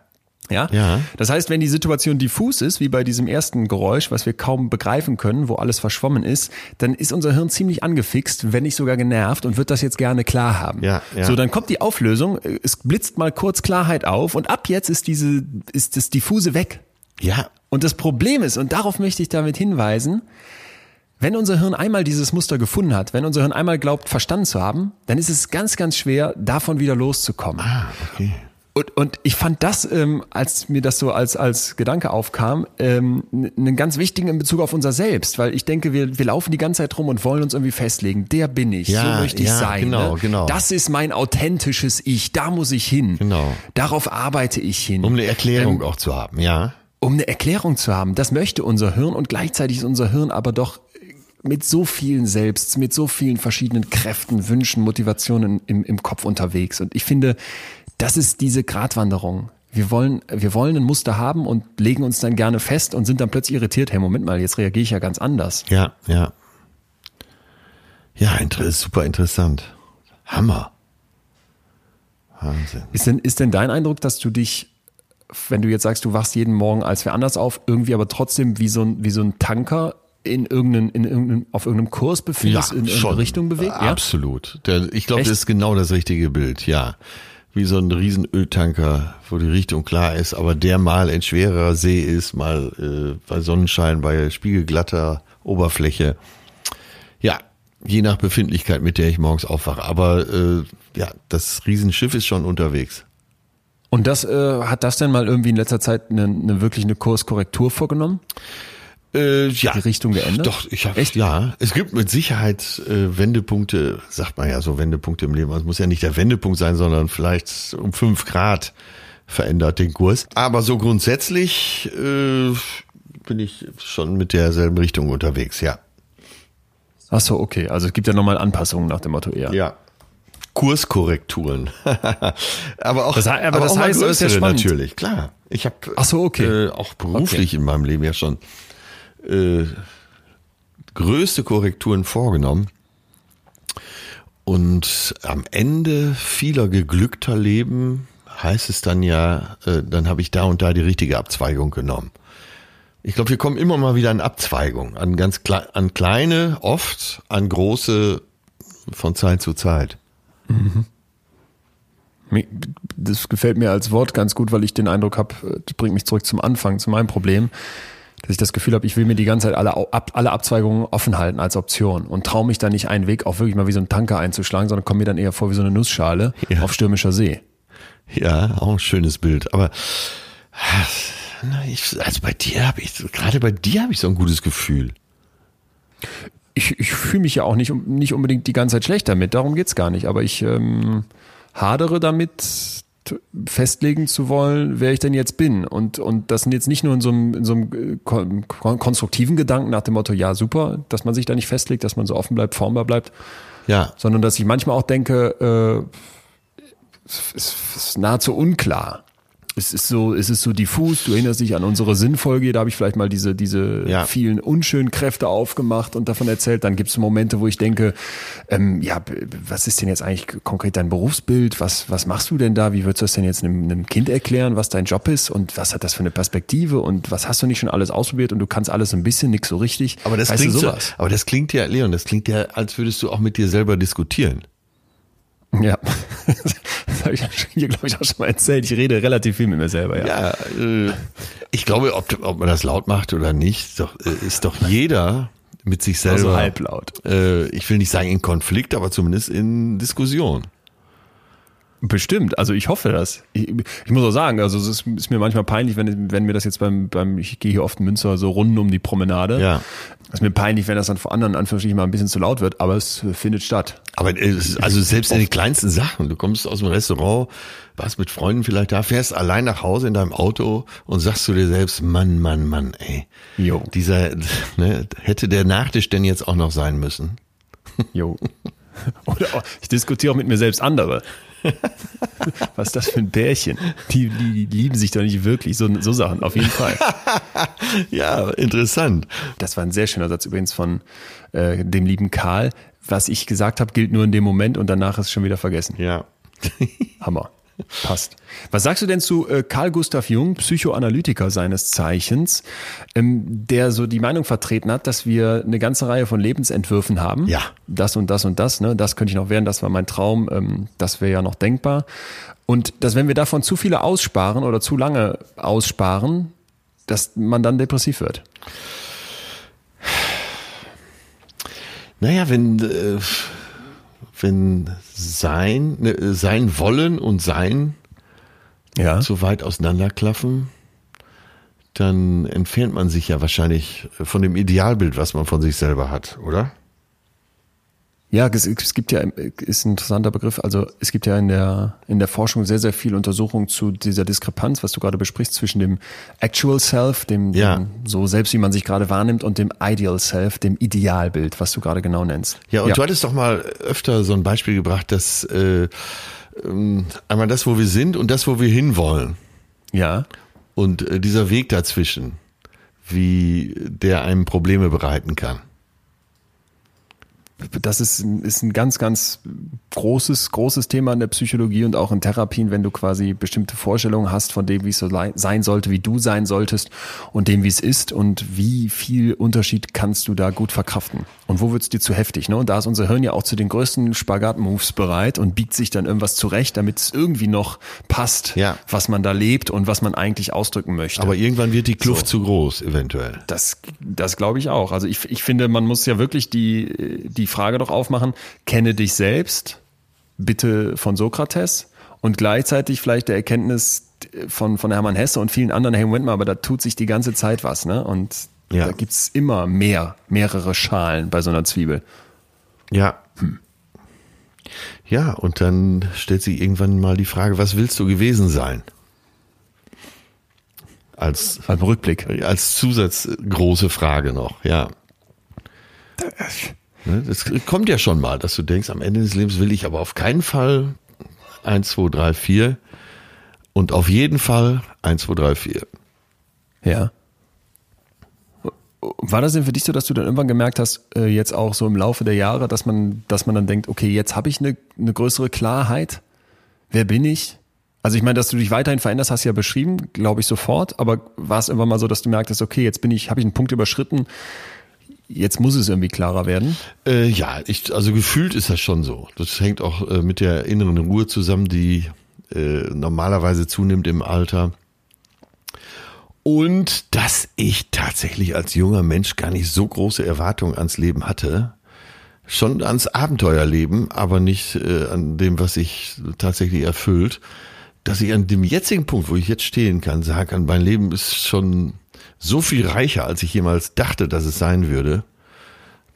Ja? Ja. Das heißt, wenn die Situation diffus ist, wie bei diesem ersten Geräusch, was wir kaum begreifen können, wo alles verschwommen ist, dann ist unser Hirn ziemlich angefixt, wenn nicht sogar genervt und wird das jetzt gerne klar haben. Ja, ja. So, dann kommt die Auflösung, es blitzt mal kurz Klarheit auf und ab jetzt ist diese, ist das diffuse weg. Ja. Und das Problem ist, und darauf möchte ich damit hinweisen, wenn unser Hirn einmal dieses Muster gefunden hat, wenn unser Hirn einmal glaubt, verstanden zu haben, dann ist es ganz, ganz schwer, davon wieder loszukommen. Ah, okay. Und, und ich fand das, ähm, als mir das so als, als Gedanke aufkam, ähm, einen ganz wichtigen in Bezug auf unser Selbst, weil ich denke, wir, wir laufen die ganze Zeit rum und wollen uns irgendwie festlegen, der bin ich, Ja, so möchte ich ja, sein. genau, ne? genau. Das ist mein authentisches Ich, da muss ich hin. Genau. Darauf arbeite ich hin. Um eine Erklärung Ähm, auch zu haben, ja. um eine Erklärung zu haben. Das möchte unser Hirn und gleichzeitig ist unser Hirn aber doch mit so vielen Selbst, mit so vielen verschiedenen Kräften, Wünschen, Motivationen im, im Kopf unterwegs. Und ich finde, das ist diese Gratwanderung. Wir wollen, wir wollen ein Muster haben und legen uns dann gerne fest und sind dann plötzlich irritiert. Hey, Moment mal, jetzt reagiere ich ja ganz anders. Ja, ja. Ja, super interessant. Hammer. Wahnsinn. Ist denn, ist denn dein Eindruck, dass du dich, wenn du jetzt sagst, du wachst jeden Morgen als wer anders auf, irgendwie aber trotzdem wie so ein, wie so ein Tanker in irgendeinen, in irgendeinen, auf irgendeinem Kurs befindest, in irgendeine Richtung bewegt? Ja? Absolut. Der, ich glaube, das ist genau das richtige Bild, ja. Wie so ein riesen Öltanker, wo die Richtung klar ist, aber der mal in schwerer See ist, mal äh, bei Sonnenschein, bei spiegelglatter Oberfläche. Ja, je nach Befindlichkeit, mit der ich morgens aufwache. Aber äh, ja, das Riesenschiff ist schon unterwegs. Und das äh, hat das denn mal irgendwie in letzter Zeit eine, eine wirklich eine Kurskorrektur vorgenommen? Äh, ja. Die Richtung geändert? Doch, ich habe Echt? ja. Es gibt mit Sicherheit äh, Wendepunkte, sagt man ja so Wendepunkte im Leben. Also Es muss ja nicht der Wendepunkt sein, sondern vielleicht um fünf Grad verändert den Kurs. Aber so grundsätzlich äh, bin ich schon mit derselben Richtung unterwegs, ja. Ach so, okay. Also es gibt ja nochmal Anpassungen nach dem Motto eher. Ja. Kurskorrekturen. aber auch, Das he- aber das auch heißt, das ist ja größere spannend. natürlich, klar. Ich habe so, okay. äh, auch beruflich in meinem Leben ja schon äh, größte Korrekturen vorgenommen. Und am Ende vieler geglückter Leben heißt es dann ja, äh, dann habe ich da und da die richtige Abzweigung genommen. Ich glaube, wir kommen immer mal wieder an Abzweigungen, an ganz klei an kleine, oft, an große von Zeit zu Zeit. Mir- Das gefällt mir als Wort ganz gut, weil ich den Eindruck habe, das bringt mich zurück zum Anfang, zu meinem Problem, dass ich das Gefühl habe, ich will mir die ganze Zeit alle, ab, alle Abzweigungen offen halten als Option und traue mich da nicht einen Weg auch wirklich mal wie so ein Tanker einzuschlagen, sondern komme mir dann eher vor wie so eine Nussschale Ja. auf stürmischer See. Ja, auch ein schönes Bild. Aber ich, also bei dir habe ich, gerade bei dir habe ich so ein gutes Gefühl. ich, ich fühle mich ja auch nicht, nicht unbedingt die ganze Zeit schlecht damit, darum geht's gar nicht. Aber ich ähm, hadere damit, festlegen zu wollen, wer ich denn jetzt bin. Und, und das sind jetzt nicht nur in so einem, in so einem äh, kon kon konstruktiven Gedanken nach dem Motto, ja, super, dass man sich da nicht festlegt, dass man so offen bleibt, formbar bleibt, Ja, sondern dass ich manchmal auch denke, äh, es ist nahezu unklar. Es ist so, es ist so diffus. Du erinnerst dich an unsere Sinnfolge. Da habe ich vielleicht mal diese, diese Ja. vielen unschönen Kräfte aufgemacht und davon erzählt. Dann gibt es Momente, wo ich denke, ähm, ja, was ist denn jetzt eigentlich konkret dein Berufsbild? Was, was machst du denn da? Wie würdest du das denn jetzt einem, einem Kind erklären, was dein Job ist und was hat das für eine Perspektive und was hast du nicht schon alles ausprobiert und du kannst alles ein bisschen, nix so richtig. aber das weißt klingt so, aber das klingt ja, Leon, das klingt ja, als würdest du auch mit dir selber diskutieren. Ja, das habe ich hier, glaube ich, auch schon mal erzählt. Ich rede relativ viel mit mir selber, ja. Ja, äh, ich glaube, ob, ob man das laut macht oder nicht, ist doch, äh, ist doch jeder mit sich selber. Also halblaut. Äh, ich will nicht sagen in Konflikt, aber zumindest in Diskussion. Bestimmt, also ich hoffe das. Ich, ich muss auch sagen, also es ist, ist mir manchmal peinlich, wenn, wenn mir das jetzt beim, beim, ich gehe hier oft in Münster so Runden um die Promenade. Ja. Es ist mir peinlich, wenn das dann vor anderen Anführungsstrichen mal ein bisschen zu laut wird, aber es findet statt. Aber es also selbst in den kleinsten Sachen, du kommst aus dem Restaurant, warst mit Freunden vielleicht da, fährst allein nach Hause in deinem Auto und sagst zu dir selbst, Mann, Mann, Mann, ey, Jo. dieser, ne, hätte der Nachtisch denn jetzt auch noch sein müssen? Jo. Oder ich diskutiere auch mit mir selbst andere. Was ist das für ein Pärchen? Die, die, die lieben sich doch nicht wirklich. So, so Sachen, auf jeden Fall. Ja, interessant. Das war ein sehr schöner Satz übrigens von äh, dem lieben Karl. Was ich gesagt habe, gilt nur in dem Moment und danach ist es schon wieder vergessen. Ja. Hammer. Passt. Was sagst du denn zu äh, Carl Gustav Jung, Psychoanalytiker seines Zeichens, ähm, der so die Meinung vertreten hat, dass wir eine ganze Reihe von Lebensentwürfen haben? Ja. Das und das und das, ne? Das könnte ich noch werden, das war mein Traum, ähm, das wäre ja noch denkbar. Und dass wenn wir davon zu viele aussparen oder zu lange aussparen, dass man dann depressiv wird. Naja, wenn, äh, wenn sein, ne, sein Wollen und sein Ja. zu weit auseinanderklaffen, dann entfernt man sich ja wahrscheinlich von dem Idealbild, was man von sich selber hat, oder? Ja, es, es gibt ja, ist ein interessanter Begriff. Also es gibt ja in der, in der Forschung sehr, sehr viel Untersuchung zu dieser Diskrepanz, was du gerade besprichst, zwischen dem Actual Self, dem, Ja. dem so selbst, wie man sich gerade wahrnimmt, und dem Ideal Self, dem Idealbild, was du gerade genau nennst. Ja, und du hattest doch mal öfter so ein Beispiel gebracht, dass äh, ähm, einmal das, wo wir sind und das, wo wir hinwollen. ja. Und äh, dieser Weg dazwischen, wie der einem Probleme bereiten kann. Das ist, ein- ist ein ganz, ganz großes, großes Thema in der Psychologie und auch in Therapien, wenn du quasi bestimmte Vorstellungen hast von dem, wie es so sein sollte, wie du sein solltest und dem, wie es ist und wie viel Unterschied kannst du da gut verkraften. Und wo wird's dir zu heftig? Ne? Und da ist unser Hirn ja auch zu den größten Spagat-Moves bereit und biegt sich dann irgendwas zurecht, damit es irgendwie noch passt, Ja. was man da lebt und was man eigentlich ausdrücken möchte. Aber irgendwann wird die Kluft So. zu groß, eventuell. Das, das glaube ich auch. Also ich, ich finde, man muss ja wirklich die, die Frage doch aufmachen, kenne dich selbst, bitte von Sokrates und gleichzeitig vielleicht der Erkenntnis von, von Hermann Hesse und vielen anderen, hey Moment mal, aber da tut sich die ganze Zeit was, ne? Und Ja. da gibt's immer mehr, mehrere Schalen bei so einer Zwiebel. Ja. Ja, und dann stellt sich irgendwann mal die Frage, was willst du gewesen sein? Als, Beim Rückblick. als Zusatz große Frage noch, ja. Ne, Das kommt ja schon mal, dass du denkst, am Ende des Lebens will ich aber auf keinen Fall 1, 2, 3, 4 und auf jeden Fall 1, 2, 3, 4. Ja. War das denn für dich so, dass du dann irgendwann gemerkt hast, äh, jetzt auch so im Laufe der Jahre, dass man, dass man dann denkt, okay, jetzt habe ich eine, eine größere Klarheit? Wer bin ich? Also ich meine, dass du dich weiterhin veränderst, hast du ja beschrieben, glaube ich sofort, aber war es irgendwann mal so, dass du merktest, okay, jetzt bin ich, habe ich einen Punkt überschritten, jetzt muss es irgendwie klarer werden? Äh, ja, ich, also gefühlt ist das schon so. Das hängt auch äh, mit der inneren Ruhe zusammen, die äh, normalerweise zunimmt im Alter. Und dass ich tatsächlich als junger Mensch gar nicht so große Erwartungen ans Leben hatte. Schon ans Abenteuerleben, aber nicht äh, an dem, was sich tatsächlich erfüllt. Dass ich an dem jetzigen Punkt, wo ich jetzt stehen kann, kann, mein Leben ist schon so viel reicher, als ich jemals dachte, dass es sein würde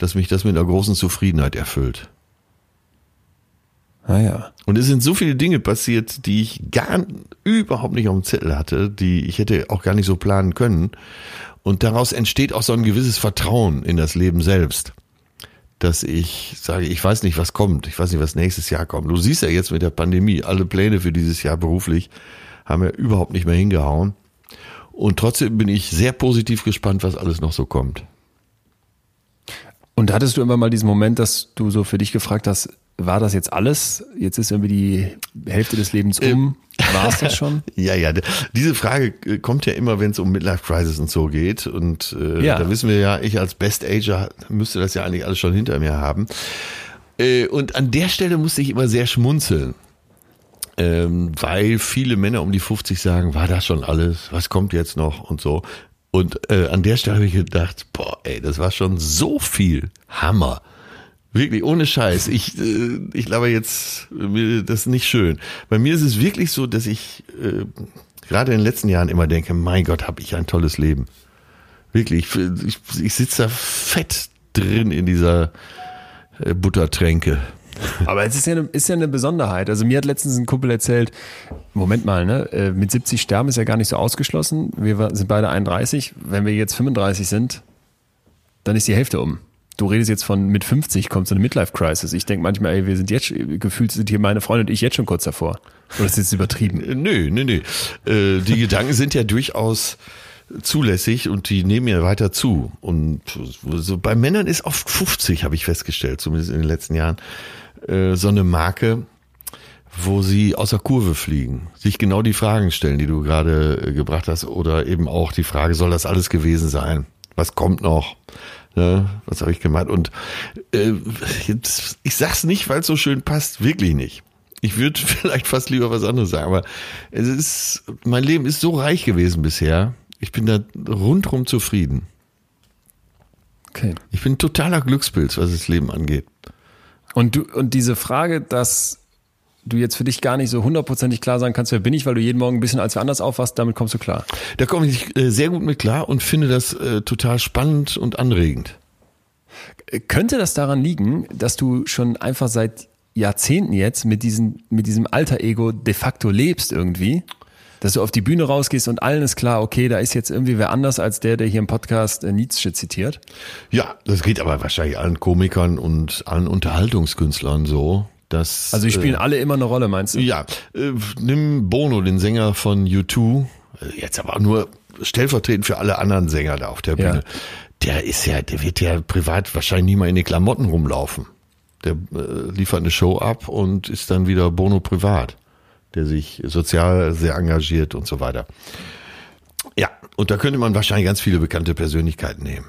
dass mich das mit einer großen Zufriedenheit erfüllt. Ah ja. Und es sind so viele Dinge passiert, die ich gar überhaupt nicht auf dem Zettel hatte, die ich hätte auch gar nicht so planen können. Und daraus entsteht auch so ein gewisses Vertrauen in das Leben selbst. Dass ich sage, ich weiß nicht, was kommt. Ich weiß nicht, was nächstes Jahr kommt. Du siehst ja jetzt mit der Pandemie, alle Pläne für dieses Jahr beruflich haben ja überhaupt nicht mehr hingehauen. Und trotzdem bin ich sehr positiv gespannt, was alles noch so kommt. Und hattest du immer mal diesen Moment, dass du so für dich gefragt hast, war das jetzt alles? Jetzt ist irgendwie die Hälfte des Lebens um. War es das schon? Ja, ja, diese Frage äh, kommt ja immer, wenn es um Midlife Crisis und so geht. Und äh, Ja. da wissen wir ja, ich als Best Ager müsste das ja eigentlich alles schon hinter mir haben. Äh, und an der Stelle musste ich immer sehr schmunzeln. Ähm, weil viele Männer um die 50 sagen, war das schon alles? Was kommt jetzt noch? Und so. Und äh, an der Stelle habe ich gedacht, boah, ey, das war schon so viel. Hammer. Wirklich, ohne Scheiß. Ich, äh, ich glaube jetzt, das ist nicht schön. Bei mir ist es wirklich so, dass ich äh, gerade in den letzten Jahren immer denke, mein Gott, habe ich ein tolles Leben. Wirklich, ich, ich sitze da fett drin in dieser äh, Buttertränke. Aber es ist ja, eine, ist ja eine Besonderheit. Also mir hat letztens ein Kumpel erzählt, Moment mal, ne, äh, mit 70 sterben ist ja gar nicht so ausgeschlossen. Wir sind beide 31. Wenn wir jetzt 35 sind, dann ist die Hälfte um. Du redest jetzt von mit 50 kommt so eine Midlife-Crisis. Ich denke manchmal, ey, wir sind jetzt, gefühlt sind hier meine Freunde und ich jetzt schon kurz davor. Oder ist jetzt übertrieben? Äh, Nö, nö, nö. Äh, die Gedanken sind ja durchaus zulässig und die nehmen ja weiter zu. Und so bei Männern ist oft 50, habe ich festgestellt, zumindest in den letzten Jahren, äh, so eine Marke, wo sie außer Kurve fliegen, sich genau die Fragen stellen, die du gerade äh, gebracht hast, oder eben auch die Frage, soll das alles gewesen sein? Was kommt noch? Ne? Was habe ich gemacht? Und äh, ich sag's nicht, weil es so schön passt, wirklich nicht. Ich würde vielleicht fast lieber was anderes sagen, aber es ist, mein Leben ist so reich gewesen bisher. Ich bin da rundrum zufrieden. Okay. Ich bin totaler Glückspilz, was das Leben angeht. Und du, und diese Frage, dass du jetzt für dich gar nicht so hundertprozentig klar sagen kannst, wer bin ich, weil du jeden Morgen ein bisschen als wer anders aufwachst, damit kommst du klar. Da komme ich äh, sehr gut mit klar und finde das äh, total spannend und anregend. Könnte das daran liegen, dass du schon einfach seit Jahrzehnten jetzt mit, diesen, mit diesem Alter-Ego de facto lebst irgendwie? Dass du auf die Bühne rausgehst und allen ist klar, okay, da ist jetzt irgendwie wer anders als der, der hier im Podcast äh, Nietzsche zitiert? Ja, das geht aber wahrscheinlich allen Komikern und allen Unterhaltungskünstlern so. Dass, Also die spielen äh, alle immer eine Rolle, meinst du? Ja, äh, nimm Bono, den Sänger von U2, äh, jetzt aber nur stellvertretend für alle anderen Sänger da auf der Ja. Bühne. Der ist ja, der wird ja privat wahrscheinlich nie mal in die Klamotten rumlaufen. Der äh, liefert eine Show ab und ist dann wieder Bono privat, der sich sozial sehr engagiert und so weiter. Ja, und da könnte man wahrscheinlich ganz viele bekannte Persönlichkeiten nehmen.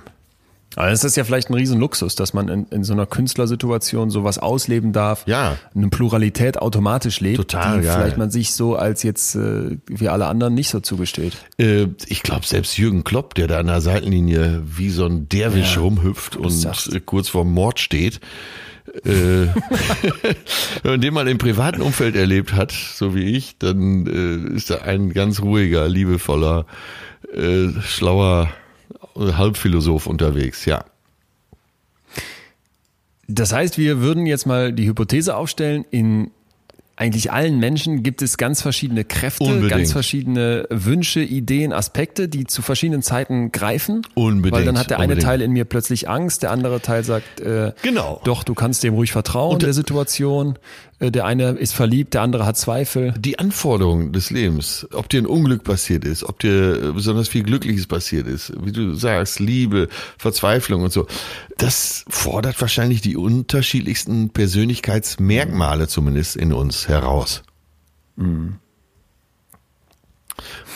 Aber das ist ja vielleicht ein Riesenluxus, dass man in, in so einer Künstlersituation sowas ausleben darf. Ja. Eine Pluralität automatisch lebt, Total, die ja, vielleicht ja. man sich so als jetzt äh, wie alle anderen nicht so zugesteht. Äh, ich glaube, selbst Jürgen Klopp, der da an der Seitenlinie wie so ein Derwisch Ja, rumhüpft und sagst. kurz vorm Mord steht, äh, wenn man den mal im privaten Umfeld erlebt hat, so wie ich, dann äh, ist er ein ganz ruhiger, liebevoller, äh, schlauer äh, Halbphilosoph unterwegs, ja. Das heißt, wir würden jetzt mal die Hypothese aufstellen, in eigentlich allen Menschen gibt es ganz verschiedene Kräfte, Unbedingt. ganz verschiedene Wünsche, Ideen, Aspekte, die zu verschiedenen Zeiten greifen. Unbedingt, Weil dann hat der eine unbedingt. Teil in mir plötzlich Angst, der andere Teil sagt, äh, Genau. doch, du kannst dem ruhig vertrauen, Und- der Situation. Äh, der eine ist verliebt, der andere hat Zweifel. Die Anforderungen des Lebens, ob dir ein Unglück passiert ist, ob dir besonders viel Glückliches passiert ist, wie du sagst, Liebe, Verzweiflung und so, das fordert wahrscheinlich die unterschiedlichsten Persönlichkeitsmerkmale zumindest in uns heraus. Und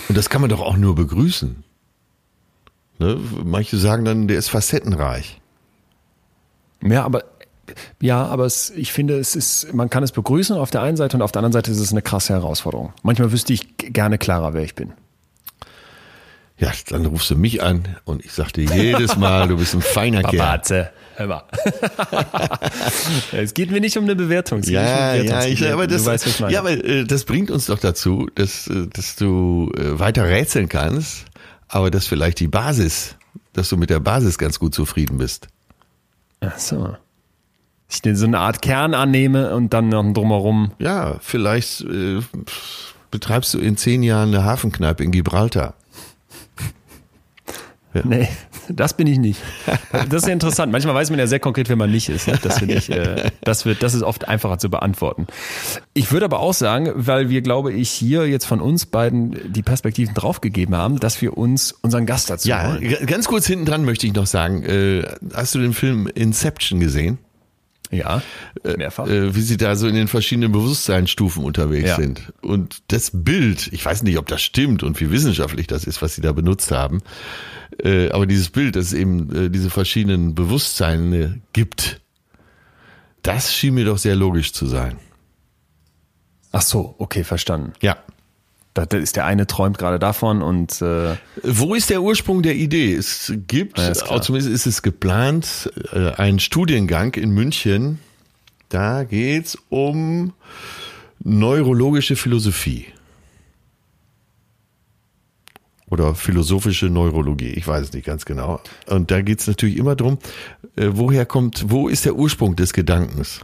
das kann man doch auch nur begrüßen. Ne? Manche sagen dann, der ist facettenreich. Ja, aber ja, aber es, ich finde, es ist, man kann es begrüßen auf der einen Seite und auf der anderen Seite ist es eine krasse Herausforderung. Manchmal wüsste ich gerne klarer, wer ich bin. Ja, dann rufst du mich an und ich sag dir jedes Mal, du bist ein feiner Kerl. Babatze, hör mal. es geht mir nicht um eine Bewertung. Ja, um ja, ich, aber das, weißt, ja, aber äh, das bringt uns doch dazu, dass, äh, dass du äh, weiter rätseln kannst, aber dass vielleicht die Basis, dass du mit der Basis ganz gut zufrieden bist. Ach so. Ich den so eine Art Kern annehme und dann noch drumherum. Ja, vielleicht äh, betreibst du in zehn Jahren eine Hafenkneipe in Gibraltar. Nee, das bin ich nicht. Das ist ja interessant. Manchmal weiß man ja sehr konkret, wer man nicht ist. Ne? Das finde ich, äh, das wird, das ist oft einfacher zu beantworten. Ich würde aber auch sagen, weil wir, glaube ich, hier jetzt von uns beiden die Perspektiven draufgegeben haben, dass wir uns unseren Gast dazu Ja, holen. ganz kurz hinten dran möchte ich noch sagen, äh, hast du den Film Inception gesehen? Ja, mehrfach. äh, wie sie da so in den verschiedenen Bewusstseinsstufen unterwegs Ja. sind. Und das Bild, ich weiß nicht, ob das stimmt und wie wissenschaftlich das ist, was sie da benutzt haben, äh, aber dieses Bild, dass es eben äh, diese verschiedenen Bewusstseine gibt, das schien mir doch sehr logisch zu sein. Ach so, okay, verstanden. Ja. Da, ist der eine träumt gerade davon und äh, Wo ist der Ursprung der Idee? Es gibt, Ja, ist auch zumindest ist es geplant, äh, einen Studiengang in München. Da geht's um neurologische Philosophie. Oder philosophische Neurologie, ich weiß es nicht ganz genau. Und da geht's natürlich immer drum, äh, woher kommt, wo ist der Ursprung des Gedankens?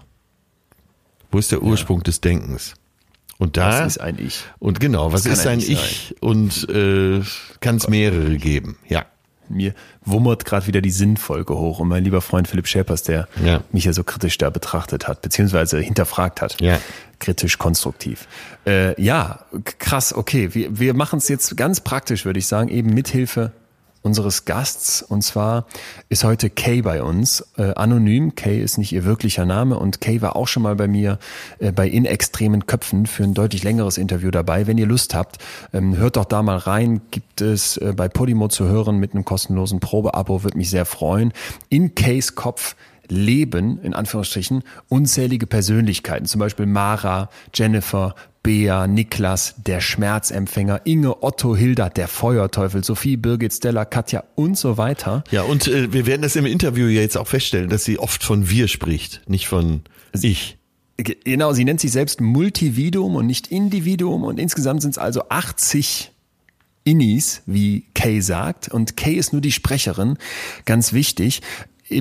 Wo ist der Ursprung des Denkens? Und da was ist ein Ich? und genau, was ist ein ein Ich Ich? Und äh, kann es mehrere geben, ja. Mir wummert gerade wieder die Sinnfolge hoch und mein lieber Freund Philipp Schäpers, der Ja. mich ja so kritisch da betrachtet hat, beziehungsweise hinterfragt hat. Ja. Kritisch, konstruktiv. Äh, ja, krass, okay. Wir, wir machen es jetzt ganz praktisch, würde ich sagen, eben mithilfe unseres Gasts. Und zwar ist heute Kay bei uns, äh, anonym. Kay ist nicht ihr wirklicher Name und Kay war auch schon mal bei mir äh, bei In extremen Köpfen für ein deutlich längeres Interview dabei. Wenn ihr Lust habt, ähm, hört doch da mal rein. Gibt es äh, bei Podimo zu hören mit einem kostenlosen Probeabo, würde mich sehr freuen. In Kays Kopf leben, in Anführungsstrichen, unzählige Persönlichkeiten, zum Beispiel Mara, Jennifer, Bea, Niklas, der Schmerzempfänger, Inge, Otto, Hilda, der Feuerteufel, Sophie, Birgit, Stella, Katja und so weiter. Ja, und äh, wir werden das im Interview ja jetzt auch feststellen, dass sie oft von wir spricht, nicht von ich. Genau, sie nennt sich selbst Multividuum und nicht Individuum und insgesamt sind es also 80 Innis, wie Kay sagt. Und Kay ist nur die Sprecherin. Ganz wichtig.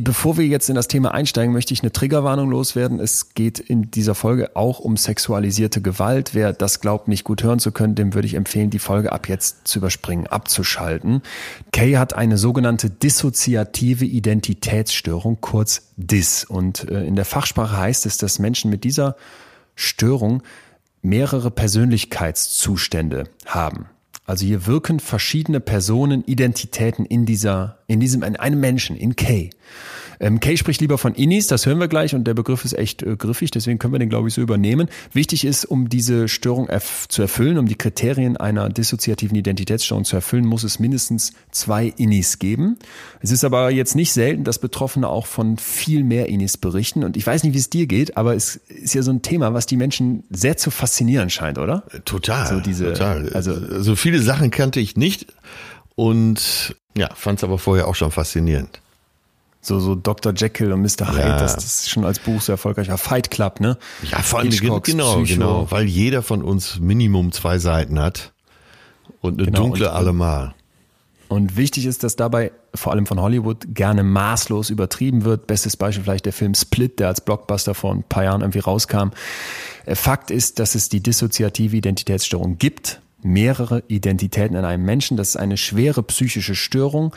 Bevor wir jetzt in das Thema einsteigen, möchte ich eine Triggerwarnung loswerden. Es geht in dieser Folge auch um sexualisierte Gewalt. Wer das glaubt, nicht gut hören zu können, dem würde ich empfehlen, die Folge ab jetzt zu überspringen, abzuschalten. Kay hat eine sogenannte dissoziative Identitätsstörung, kurz DIS. Und äh, in der Fachsprache heißt es, dass Menschen mit dieser Störung mehrere Persönlichkeitszustände haben. Also hier wirken verschiedene Personen, Identitäten in dieser, in diesem, in einem Menschen, in Kay. Ähm, Kay spricht lieber von Innis, das hören wir gleich und der Begriff ist echt äh, griffig, deswegen können wir den, glaube ich, so übernehmen. Wichtig ist, um diese Störung erf zu erfüllen, um die Kriterien einer dissoziativen Identitätsstörung zu erfüllen, muss es mindestens zwei Innis geben. Es ist aber jetzt nicht selten, dass Betroffene auch von viel mehr Innis berichten und ich weiß nicht, wie es dir geht, aber es ist ja so ein Thema, was die Menschen sehr zu faszinieren scheint, oder? Total. So diese, total. Also so viele Sachen kannte ich nicht und ja, fand es aber vorher auch schon faszinierend. So, so Dr. Jekyll und Mr. Hyde, Ja. das, das ist schon als Buch sehr erfolgreich war. Fight Club, ne? Ja, vor allem genau, Psycho. genau, weil jeder von uns Minimum zwei Seiten hat und eine Genau, dunkle und- allemal. Und wichtig ist, dass dabei vor allem von Hollywood gerne maßlos übertrieben wird. Bestes Beispiel vielleicht der Film Split, der als Blockbuster vor ein paar Jahren irgendwie rauskam. Äh, Fakt ist, dass es die dissoziative Identitätsstörung gibt. Mehrere Identitäten in einem Menschen. Das ist eine schwere psychische Störung.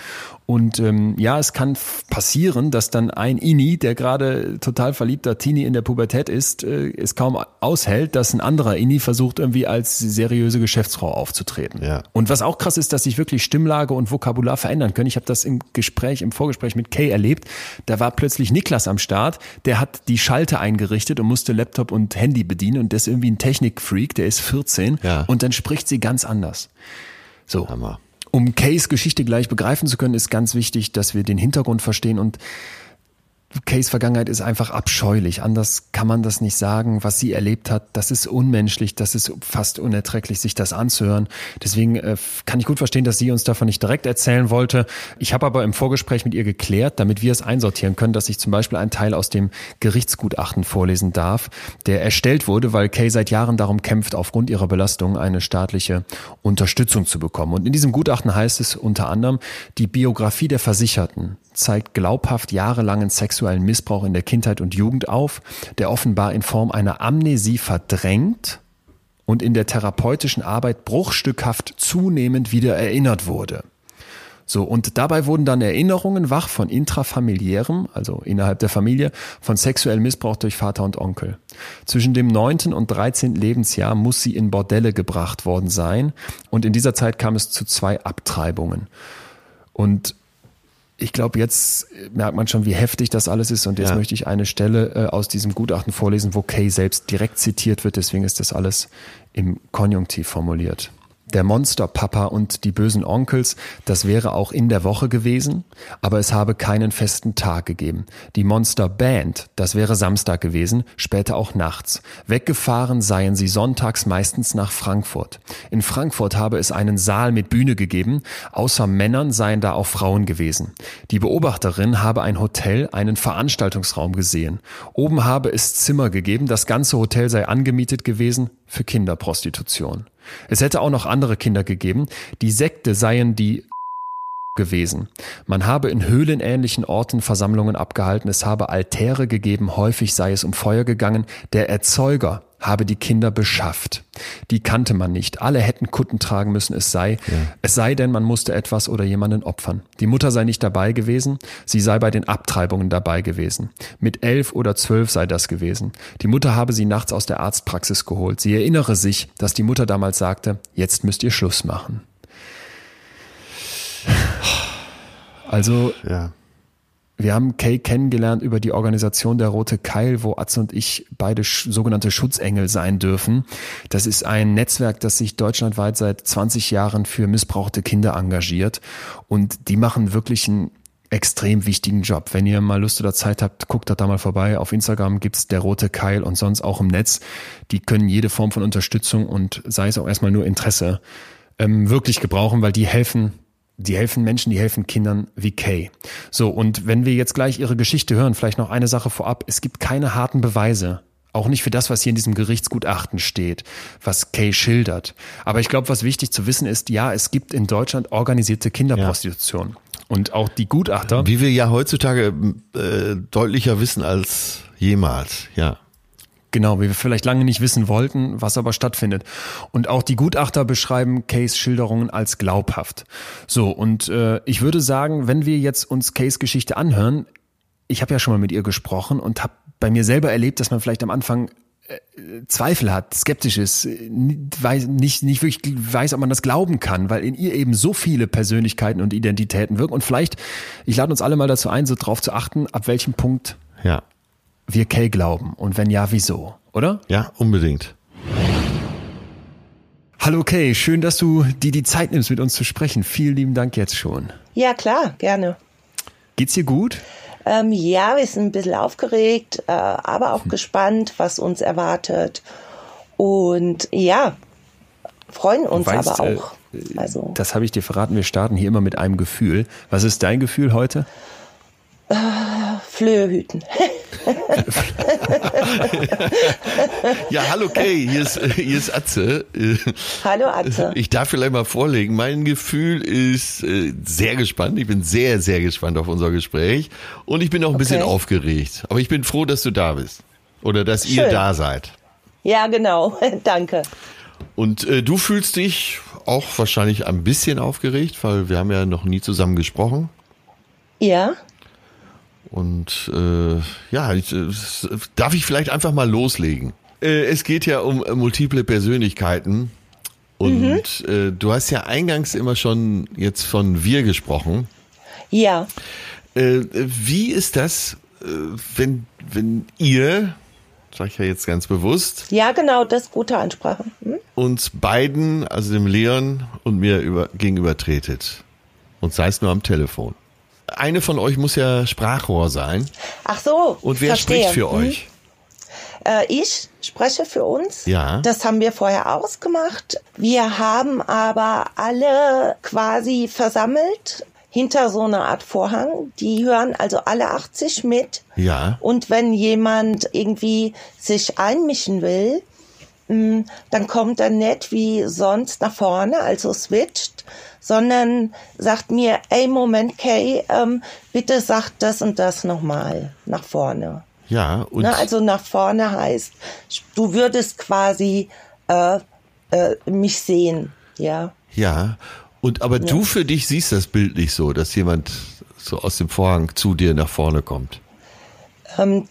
Und ähm, ja, es kann passieren, dass dann ein Ini, der gerade total verliebter Teenie in der Pubertät ist, äh, es kaum aushält, dass ein anderer Ini versucht, irgendwie als seriöse Geschäftsfrau aufzutreten. Ja. Und was auch krass ist, dass sich wirklich Stimmlage und Vokabular verändern können. Ich habe das im Gespräch, im Vorgespräch mit Kay erlebt. Da war plötzlich Niklas am Start, der hat die Schalte eingerichtet und musste Laptop und Handy bedienen und der ist irgendwie ein Technikfreak, der ist 14 Ja. und dann spricht sie ganz anders. So. Hammer. Um Kays Geschichte gleich begreifen zu können, ist ganz wichtig, dass wir den Hintergrund verstehen und Kays Vergangenheit ist einfach abscheulich. Anders kann man das nicht sagen. Was sie erlebt hat, das ist unmenschlich, das ist fast unerträglich, sich das anzuhören. Deswegen äh, kann ich gut verstehen, dass sie uns davon nicht direkt erzählen wollte. Ich habe aber im Vorgespräch mit ihr geklärt, damit wir es einsortieren können, dass ich zum Beispiel einen Teil aus dem Gerichtsgutachten vorlesen darf, der erstellt wurde, weil Kay seit Jahren darum kämpft, aufgrund ihrer Belastung eine staatliche Unterstützung zu bekommen. Und in diesem Gutachten heißt es unter anderem, die Biografie der Versicherten zeigt glaubhaft jahrelangen sexuellen Missbrauch in der Kindheit und Jugend auf, der offenbar in Form einer Amnesie verdrängt und in der therapeutischen Arbeit bruchstückhaft zunehmend wieder erinnert wurde. So, und dabei wurden dann Erinnerungen wach von intrafamiliärem, also innerhalb der Familie, von sexuellem Missbrauch durch Vater und Onkel. Zwischen dem 9. und 13. Lebensjahr muss sie in Bordelle gebracht worden sein und in dieser Zeit kam es zu zwei Abtreibungen. Und ich glaube, jetzt merkt man schon, wie heftig das alles ist. Und jetzt Ja. möchte ich eine Stelle äh, aus diesem Gutachten vorlesen, wo Kay selbst direkt zitiert wird. Deswegen ist das alles im Konjunktiv formuliert. Der Monsterpapa und die bösen Onkels, das wäre auch in der Woche gewesen, aber es habe keinen festen Tag gegeben. Die Monsterband, das wäre Samstag gewesen, später auch nachts. Weggefahren seien sie sonntags meistens nach Frankfurt. In Frankfurt habe es einen Saal mit Bühne gegeben, außer Männern seien da auch Frauen gewesen. Die Beobachterin habe ein Hotel, einen Veranstaltungsraum gesehen. Oben habe es Zimmer gegeben, das ganze Hotel sei angemietet gewesen für Kinderprostitution. Es hätte auch noch andere Kinder gegeben. Die Sekte seien die gewesen. Man habe in höhlenähnlichen Orten Versammlungen abgehalten, es habe Altäre gegeben, häufig sei es um Feuer gegangen, der Erzeuger habe die Kinder beschafft. Die kannte man nicht. Alle hätten Kutten tragen müssen, es sei, es sei denn, man musste etwas oder jemanden opfern. Die Mutter sei nicht dabei gewesen, sie sei bei den Abtreibungen dabei gewesen. Mit elf oder zwölf sei das gewesen. Die Mutter habe sie nachts aus der Arztpraxis geholt. Sie erinnere sich, dass die Mutter damals sagte, jetzt müsst ihr Schluss machen. Also Ja. Wir haben Kay kennengelernt über die Organisation der Rote Keil, wo Atze und ich beide sch sogenannte Schutzengel sein dürfen. Das ist ein Netzwerk, das sich deutschlandweit seit 20 Jahren für missbrauchte Kinder engagiert. Und die machen wirklich einen extrem wichtigen Job. Wenn ihr mal Lust oder Zeit habt, guckt da mal vorbei. Auf Instagram gibt's der Rote Keil und sonst auch im Netz. Die können jede Form von Unterstützung und sei es auch erstmal nur Interesse ähm, wirklich gebrauchen, weil die helfen die helfen Menschen, die helfen Kindern wie Kay. So, und wenn wir jetzt gleich ihre Geschichte hören, vielleicht noch eine Sache vorab. Es gibt keine harten Beweise Auch nicht für das, was hier in diesem Gerichtsgutachten steht, was Kay schildert. Aber ich glaube, was wichtig zu wissen ist, ja, es gibt in Deutschland organisierte Kinderprostitution. Und auch die Gutachter. Wie wir ja heutzutage äh, deutlicher wissen als jemals, ja. Genau, wie wir vielleicht lange nicht wissen wollten, was aber stattfindet. Und auch die Gutachter beschreiben Kays Schilderungen als glaubhaft. So, und äh, ich würde sagen, wenn wir jetzt uns Kays Geschichte anhören, ich habe ja schon mal mit ihr gesprochen und habe bei mir selber erlebt, dass man vielleicht am Anfang äh, Zweifel hat, skeptisch ist, weiß, nicht, nicht wirklich weiß, ob man das glauben kann, weil in ihr eben so viele Persönlichkeiten und Identitäten wirken. Und vielleicht, ich lade uns alle mal dazu ein, so drauf zu achten, ab welchem Punkt ja. Wir Kay glauben. Und wenn ja, wieso, oder? Ja, unbedingt. Hallo Kay, schön, dass du dir die Zeit nimmst, mit uns zu sprechen. Vielen lieben Dank jetzt schon. Ja, klar, gerne. Geht's dir gut? Ähm, ja, wir sind ein bisschen aufgeregt, äh, aber auch gespannt, was uns erwartet. Und ja, freuen uns weißt, aber auch. Äh, also. Das habe ich dir verraten. Wir starten hier immer mit einem Gefühl. Was ist dein Gefühl heute? Äh, Flöhe hüten. ja, hallo Kay, hier ist, hier ist Atze. Hallo Atze. Ich darf vielleicht mal vorlegen. Mein Gefühl ist äh, sehr gespannt. Ich bin sehr, sehr gespannt auf unser Gespräch. Und ich bin auch ein okay. bisschen aufgeregt. Aber ich bin froh, dass du da bist. Oder dass Schön. ihr da seid. Ja, genau. Danke. Und äh, du fühlst dich auch wahrscheinlich ein bisschen aufgeregt, weil wir haben ja noch nie zusammen gesprochen. Ja. Und äh, ja, ich, äh, darf ich vielleicht einfach mal loslegen? Äh, es geht ja um äh, multiple Persönlichkeiten. Und mhm. äh, du hast ja eingangs immer schon jetzt von wir gesprochen. Ja. Äh, wie ist das, wenn, wenn ihr, sag ich ja jetzt ganz bewusst. Ja, genau, das ist gute Ansprache. Hm? Uns beiden, also dem Leon und mir über, gegenüber tretet. Und sei es nur am Telefon eine von euch muss ja Sprachrohr sein. Ach so. Und wer verstehe. spricht für mhm. euch? Äh, ich spreche für uns. Ja. Das haben wir vorher ausgemacht. Wir haben aber alle quasi versammelt hinter so einer Art Vorhang. Die hören also alle 80 mit. Ja. Und wenn jemand irgendwie sich einmischen will, dann kommt er nicht wie sonst nach vorne, also switcht, sondern sagt mir, ey, Moment, Kay, ähm, bitte sag das und das nochmal nach vorne. Ja, und Na, also nach vorne heißt, du würdest quasi äh, äh, mich sehen, ja. Ja, und aber ja. du für dich siehst das Bild nicht so, dass jemand so aus dem Vorhang zu dir nach vorne kommt. Ähm,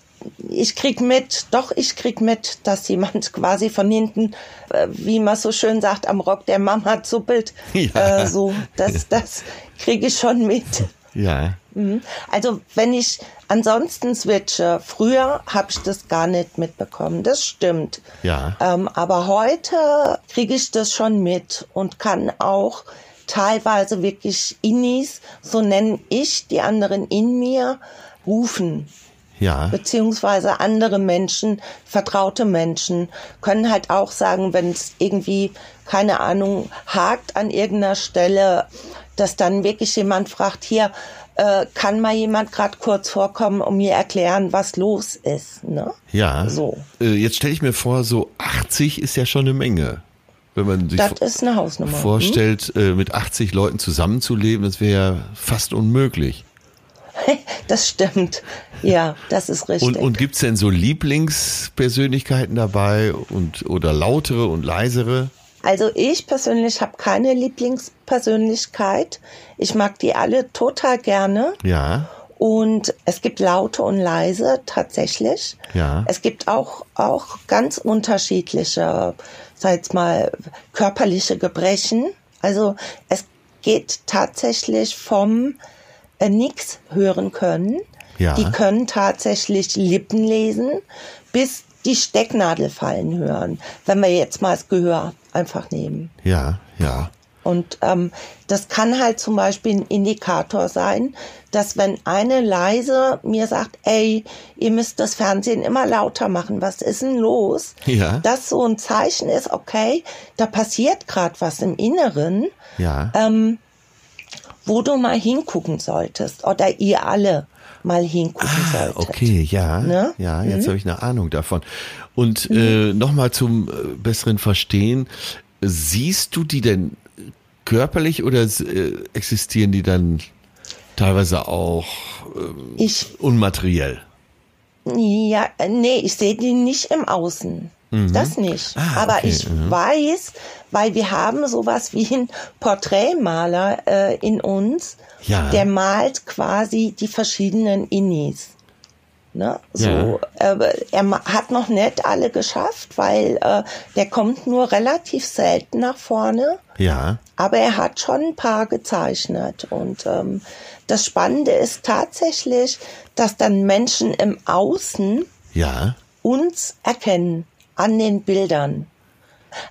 ich krieg mit, doch, ich krieg mit, dass jemand quasi von hinten, äh, wie man so schön sagt, am Rock der Mama zuppelt. Ja. Äh, so, das, das kriege ich schon mit. Ja. Mhm. Also wenn ich ansonsten switche, früher habe ich das gar nicht mitbekommen, das stimmt. Ja. Ähm, aber heute kriege ich das schon mit und kann auch teilweise wirklich Innis, so nenne ich die anderen in mir, rufen. Ja. Beziehungsweise andere Menschen, vertraute Menschen, können halt auch sagen, wenn es irgendwie, keine Ahnung, hakt an irgendeiner Stelle, dass dann wirklich jemand fragt, hier, äh, kann mal jemand gerade kurz vorkommen und mir erklären, was los ist. Ne? Ja. So. Äh, jetzt stelle ich mir vor, so 80 ist ja schon eine Menge. Wenn man sich Hausnummer. vorstellt, hm? mit 80 Leuten zusammenzuleben, das wäre ja fast unmöglich. Das stimmt. Ja, das ist richtig. Und, und gibt es denn so Lieblingspersönlichkeiten dabei und oder lautere und leisere? Also ich persönlich habe keine Lieblingspersönlichkeit. Ich mag die alle total gerne. Ja. Und es gibt laute und leise tatsächlich. Ja. Es gibt auch, auch ganz unterschiedliche, sag jetzt mal, körperliche Gebrechen. Also es geht tatsächlich vom äh, nichts hören können. Ja. Die können tatsächlich Lippen lesen, bis die Stecknadel fallen hören, wenn wir jetzt mal das Gehör einfach nehmen. Ja, ja. Und ähm, das kann halt zum Beispiel ein Indikator sein, dass wenn eine leise mir sagt, ey, ihr müsst das Fernsehen immer lauter machen, was ist denn los? Ja. Das so ein Zeichen ist, okay, da passiert gerade was im Inneren. Ja. Ähm, wo du mal hingucken solltest oder ihr alle mal hingucken Ah, solltet. okay, ja. Ne? Ja, jetzt habe ich eine Ahnung davon. Und äh, nochmal zum äh, besseren Verstehen, siehst du die denn körperlich oder äh, existieren die dann teilweise auch ähm, Ich unmateriell? Ja, äh, nee, ich sehe die nicht im Außen. Das nicht. Ah, Aber okay, ich weiß, weil wir haben sowas wie einen Porträtmaler äh, in uns, Ja. der malt quasi die verschiedenen Innis. Ne? So, Ja. äh, er hat noch nicht alle geschafft, weil äh, der kommt nur relativ selten nach vorne. Ja. Aber er hat schon ein paar gezeichnet. Und ähm, das Spannende ist tatsächlich, dass dann Menschen im Außen Ja. uns erkennen an den Bildern.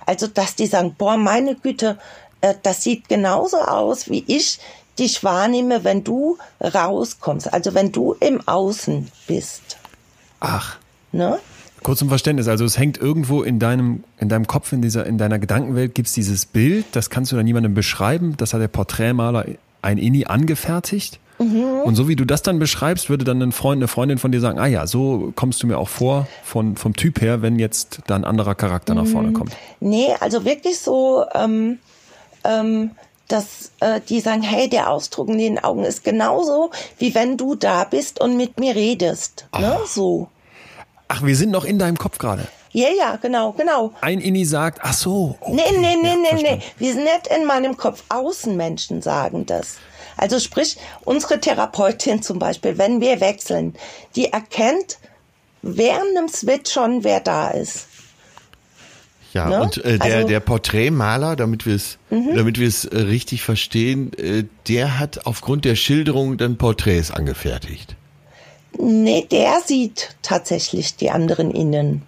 Also, dass die sagen, boah, meine Güte, äh, das sieht genauso aus, wie ich dich wahrnehme, wenn du rauskommst. Also, wenn du im Außen bist. Ach. Ne? Kurz zum Verständnis, also es hängt irgendwo in deinem, in deinem Kopf, in dieser, in deiner Gedankenwelt gibt's dieses Bild, das kannst du dann jemandem beschreiben, das hat der Porträtmaler ein Inni angefertigt. Und so wie du das dann beschreibst, würde dann ein Freund, eine Freundin von dir sagen, ah ja, so kommst du mir auch vor, von, vom Typ her, wenn jetzt da ein anderer Charakter nach vorne kommt. Nee, also wirklich so, ähm, ähm, dass äh, die sagen, hey, der Ausdruck in den Augen ist genauso, wie wenn du da bist und mit mir redest. Ne? So. Ach, wir sind noch in deinem Kopf gerade. Ja, ja, genau, genau. Ein Inni sagt, ach so. Okay. Nee, nee, nee, Ja, nee, nee. Wir sind nicht in meinem Kopf. Außenmenschen sagen das. Also sprich, unsere Therapeutin zum Beispiel, wenn wir wechseln, die erkennt während dem Switch schon, wer da ist. Ja, Ne? und äh, der, Also- Mhm. der Porträtmaler, damit wir es, damit wir es äh, richtig verstehen, äh, der hat aufgrund der Schilderung dann Porträts angefertigt. Nee, der sieht tatsächlich die anderen innen.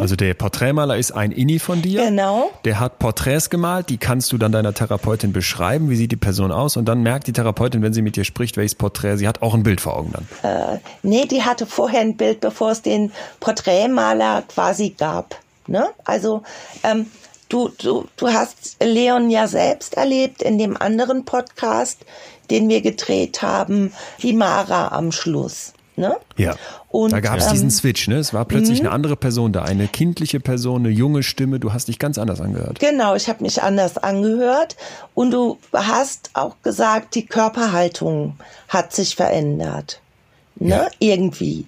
Also der Porträtmaler ist ein Inni von dir. Genau. Der hat Porträts gemalt, die kannst du dann deiner Therapeutin beschreiben, wie sieht die Person aus und dann merkt die Therapeutin, wenn sie mit dir spricht, welches Porträt sie hat, auch ein Bild vor Augen dann. Nee, die hatte vorher ein Bild, bevor es den Porträtmaler quasi gab. Ne? Also ähm, du, du, du hast Leon ja selbst erlebt in dem anderen Podcast, den wir gedreht haben, die Mara am Schluss. Ne? Ja. Und, da gab es ähm, diesen Switch, ne? Es war plötzlich eine andere Person da, eine kindliche Person, eine junge Stimme. Du hast dich ganz anders angehört. Genau, ich habe mich anders angehört und du hast auch gesagt, die Körperhaltung hat sich verändert. Ne? Ja. Irgendwie.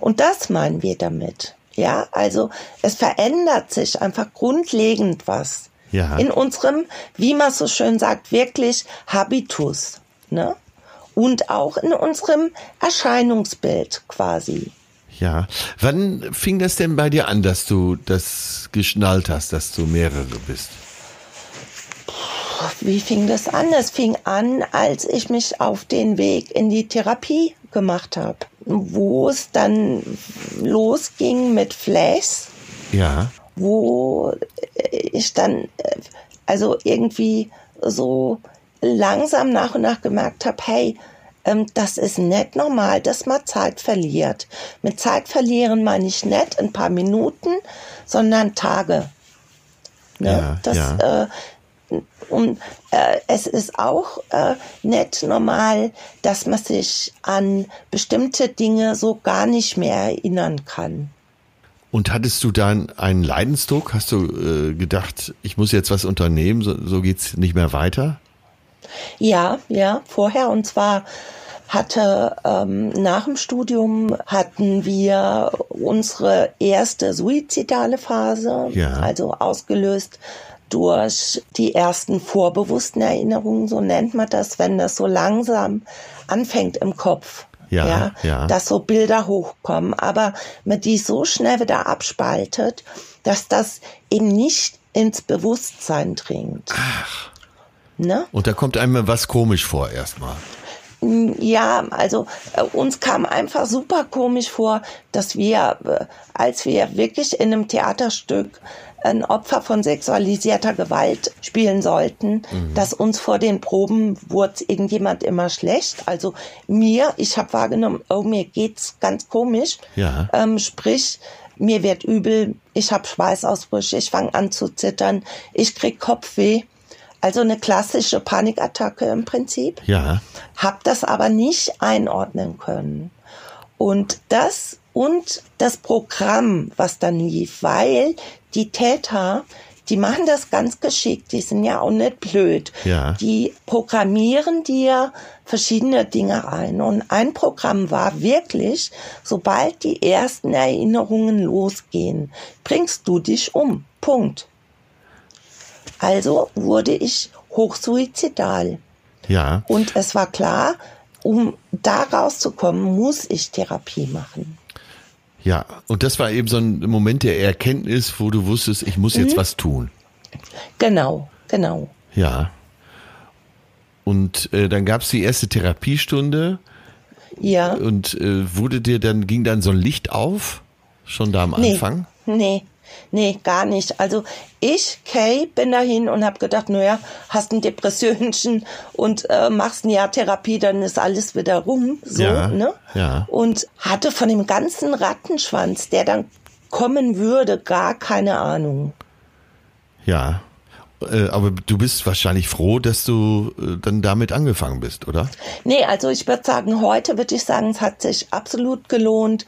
Und das meinen wir damit. Ja, also es verändert sich einfach grundlegend was. Ja. In unserem, wie man so schön sagt, wirklich Habitus. Ne? Und auch in unserem Erscheinungsbild quasi. Ja. Wann fing das denn bei dir an, dass du das geschnallt hast, dass du mehrere bist? Wie fing das an? Es fing an, als ich mich auf den Weg in die Therapie gemacht habe, wo es dann losging mit Flash, Ja. wo ich dann äh, also irgendwie so langsam nach und nach gemerkt habe, hey, ähm, das ist nicht normal, dass man Zeit verliert. Mit Zeit verlieren meine ich nicht ein paar Minuten, sondern Tage. Ne? Ja, das, ja. Äh, und äh, es ist auch äh, nicht normal, dass man sich an bestimmte Dinge so gar nicht mehr erinnern kann. Und hattest du dann einen Leidensdruck? Hast du äh, gedacht, ich muss jetzt was unternehmen, so, so geht's nicht mehr weiter? Ja, ja, vorher. Und zwar hatte ähm, nach dem Studium hatten wir unsere erste suizidale Phase, Ja. also ausgelöst durch die ersten vorbewussten Erinnerungen, so nennt man das, wenn das so langsam anfängt im Kopf. Ja, ja. Dass so Bilder hochkommen, aber man die so schnell wieder abspaltet, dass das eben nicht ins Bewusstsein dringt. Ach. Ne? Und da kommt einem was komisch vor erstmal. Ja, also äh, uns kam einfach super komisch vor, dass wir, äh, als wir wirklich in einem Theaterstück ein Opfer von sexualisierter Gewalt spielen sollten, dass uns vor den Proben wurde irgendjemand immer schlecht. Also mir, ich habe wahrgenommen, oh, mir geht's ganz komisch. Ja. Ähm, sprich, mir wird übel, ich habe Schweißausbrüche, ich fange an zu zittern, ich krieg Kopfweh. Also eine klassische Panikattacke im Prinzip. Ja. Hab das aber nicht einordnen können. Und das und das Programm, was dann lief, weil die Täter, die machen das ganz geschickt, die sind ja auch nicht blöd. Ja. Die programmieren dir verschiedene Dinge ein. Und ein Programm war wirklich, sobald die ersten Erinnerungen losgehen, bringst du dich um. Punkt. Also wurde ich hochsuizidal. Ja. Und es war klar, um da rauszukommen, muss ich Therapie machen. Ja. Und das war eben so ein Moment der Erkenntnis, wo du wusstest, ich muss jetzt was tun. Genau, genau. Ja. Und äh, dann gab's die erste Therapiestunde Ja. und äh, wurde dir dann, ging dann so ein Licht auf? Schon da am Anfang? nee, nee, gar nicht. Also ich, Kay, bin dahin und habe gedacht, naja, hast ein Depressionchen und äh, machst ein Jahr Therapie, dann ist alles wieder rum. So, Ja, ne? ja. Und hatte von dem ganzen Rattenschwanz, der dann kommen würde, gar keine Ahnung. Ja. Äh, aber du bist wahrscheinlich froh, dass du äh, dann damit angefangen bist, oder? Nee, also ich würde sagen, heute würde ich sagen, es hat sich absolut gelohnt.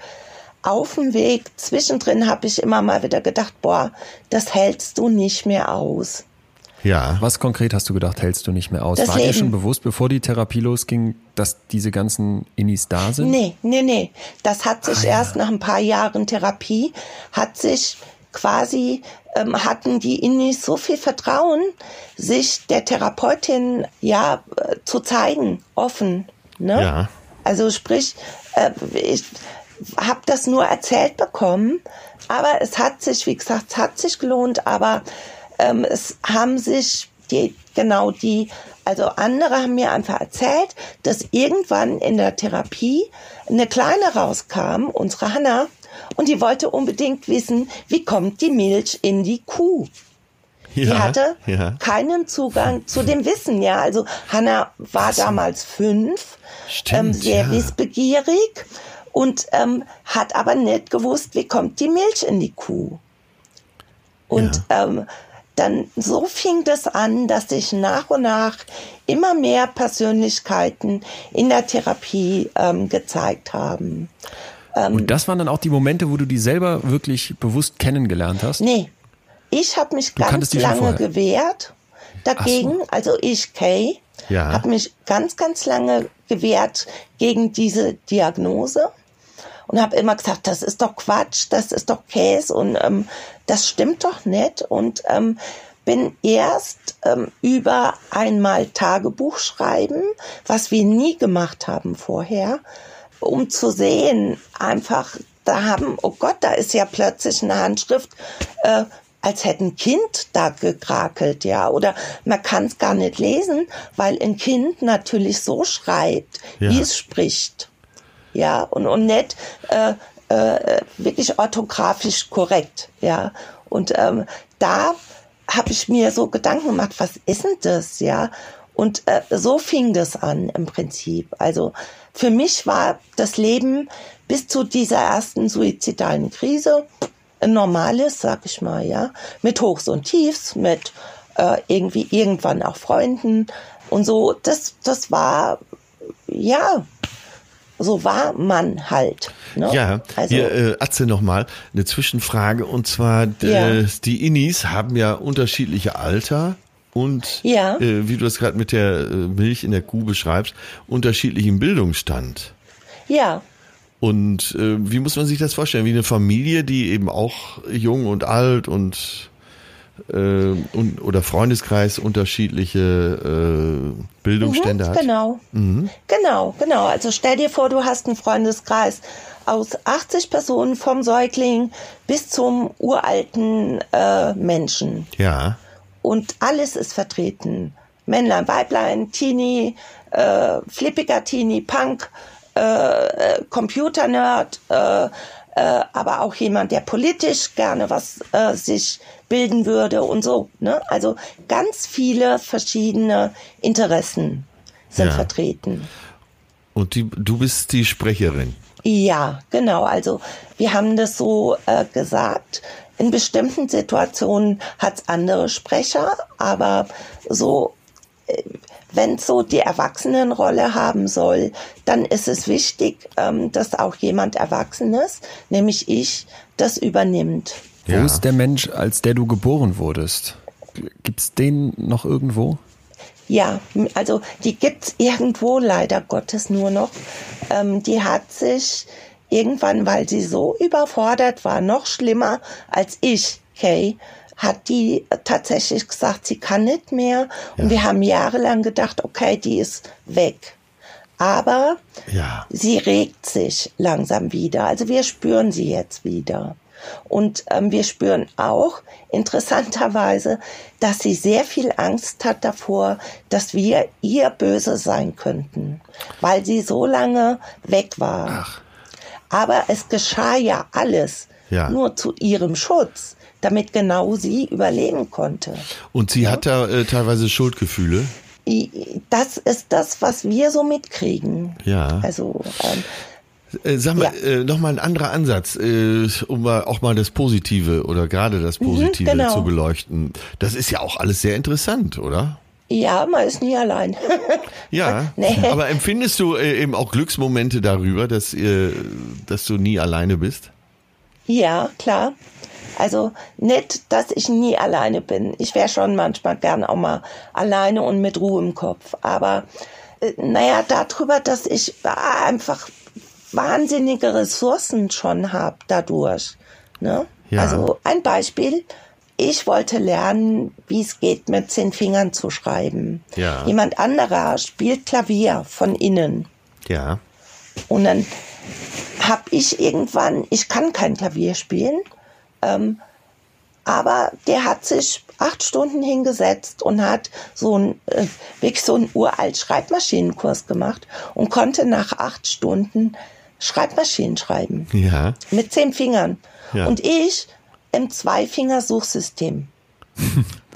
Auf dem Weg, zwischendrin habe ich immer mal wieder gedacht, boah, das hältst du nicht mehr aus. Ja. Was konkret hast du gedacht, hältst du nicht mehr aus? Das War dir Leben. schon bewusst, bevor die Therapie losging, dass diese ganzen Innis da sind? Nee, nee, nee. Das hat sich Ah, ja. erst nach ein paar Jahren Therapie, hat sich quasi, ähm, hatten die Innis so viel Vertrauen, sich der Therapeutin ja äh, zu zeigen, offen. Ne? Ja. Also sprich, äh, ich habe das nur erzählt bekommen, aber es hat sich, wie gesagt, es hat sich gelohnt, aber ähm, es haben sich die, genau die, also andere haben mir einfach erzählt, dass irgendwann in der Therapie eine Kleine rauskam, unsere Hanna, und die wollte unbedingt wissen, wie kommt die Milch in die Kuh? ja. Die hatte Ja. keinen Zugang zu dem Wissen, ja. Also Hannah war damals fünf, Stimmt, ähm, sehr ja. wissbegierig und ähm, hat aber nicht gewusst, wie kommt die Milch in die Kuh. Und ähm, dann so fing das an, dass sich nach und nach immer mehr Persönlichkeiten in der Therapie ähm, gezeigt haben. Und das waren dann auch die Momente, wo du die selber wirklich bewusst kennengelernt hast? Nee, ich habe mich Du ganz lange gewehrt dagegen. Also ich, Kay, Ja. habe mich ganz, ganz lange gewehrt gegen diese Diagnose und habe immer gesagt, das ist doch Quatsch, das ist doch Käse und ähm, das stimmt doch nicht. Und ähm, bin erst ähm, über einmal Tagebuch schreiben, was wir nie gemacht haben vorher, um zu sehen, einfach, da haben, oh Gott, da ist ja plötzlich eine Handschrift, äh, als hätte ein Kind da gekrakelt, ja, oder man kann es gar nicht lesen, weil ein Kind natürlich so schreibt, Ja. wie es spricht, ja, und, und nicht äh, äh, wirklich orthografisch korrekt, ja, und ähm, da habe ich mir so Gedanken gemacht, was ist denn das, ja, und äh, so fing das an im Prinzip. Also für mich war das Leben bis zu dieser ersten suizidalen Krise ein normales, sag ich mal, ja, mit Hochs und Tiefs, mit äh, irgendwie irgendwann auch Freunden und so. Das, das war ja, so war man halt. Ne? Ja, also hier, äh, Atze nochmal, eine Zwischenfrage. Und zwar, Ja. die Innis haben ja unterschiedliche Alter und, Ja. äh, wie du das gerade mit der äh, Milch in der Kuh beschreibst, unterschiedlichen Bildungsstand. ja, Und äh, wie muss man sich das vorstellen? Wie eine Familie, die eben auch jung und alt und, äh, und oder Freundeskreis unterschiedliche äh, Bildungsstände Mhm, hat? Genau. Genau, genau. Also stell dir vor, du hast einen Freundeskreis aus 80 Personen vom Säugling bis zum uralten äh, Menschen. Ja, Und alles ist vertreten. Männlein, Weiblein, Teenie, äh, flippiger Teenie, Punk, äh, äh, Computernerd, äh, äh, aber auch jemand, der politisch gerne was äh, sich bilden würde und so. Ne? Also ganz viele verschiedene Interessen sind Ja. vertreten. und die, du bist die Sprecherin. Ja, genau. Also wir haben das so äh, gesagt. in bestimmten Situationen hat es andere Sprecher, aber so, äh, wenn so die Erwachsenenrolle haben soll, dann ist es wichtig, ähm, dass auch jemand Erwachsenes, nämlich ich, das übernimmt. Wo ja. ist der Mensch, als der du geboren wurdest? Gibt's den noch irgendwo? Ja, also die gibt's irgendwo leider Gottes nur noch. Ähm, die hat sich irgendwann, weil sie so überfordert war, noch schlimmer als ich, Kay, hat die tatsächlich gesagt, sie kann nicht mehr. Ja. Und wir haben jahrelang gedacht, okay, die ist weg. Aber ja. sie regt sich langsam wieder. Also wir spüren sie jetzt wieder. Und ähm, wir spüren auch interessanterweise, dass sie sehr viel Angst hat davor, dass wir ihr böse sein könnten, weil sie so lange weg war. Ach. Aber es geschah ja alles ja. nur zu ihrem Schutz, damit genau sie überleben konnte. Und sie ja? hat da äh, teilweise Schuldgefühle? Das ist das, was wir so mitkriegen. Ja. Also ähm, äh, sag mal, ja. äh, nochmal ein anderer Ansatz, äh, um mal auch mal das Positive oder gerade das mhm, Positive mhm, genau. zu beleuchten. Das ist ja auch alles sehr interessant, oder? Ja, man ist nie allein. ja, nee. aber empfindest du äh, eben auch Glücksmomente darüber, dass, äh, dass du nie alleine bist? Ja, klar. Also nicht, dass ich nie alleine bin. Ich wäre schon manchmal gern auch mal alleine und mit Ruhe im Kopf. Aber äh, naja, darüber, dass ich einfach wahnsinnige Ressourcen schon habe dadurch. Ne? Ja. Also ein Beispiel. Ich wollte lernen, wie es geht, mit zehn Fingern zu schreiben. Ja. Jemand anderer spielt Klavier von innen. Ja. Und dann habe ich irgendwann, ich kann kein Klavier spielen, ähm, aber der hat sich acht Stunden hingesetzt und hat so ein, äh, wirklich so einen uralt Schreibmaschinenkurs gemacht und konnte nach acht Stunden Schreibmaschinen schreiben. Ja. Mit zehn Fingern. Ja. Und ich im Zweifinger-Suchsystem.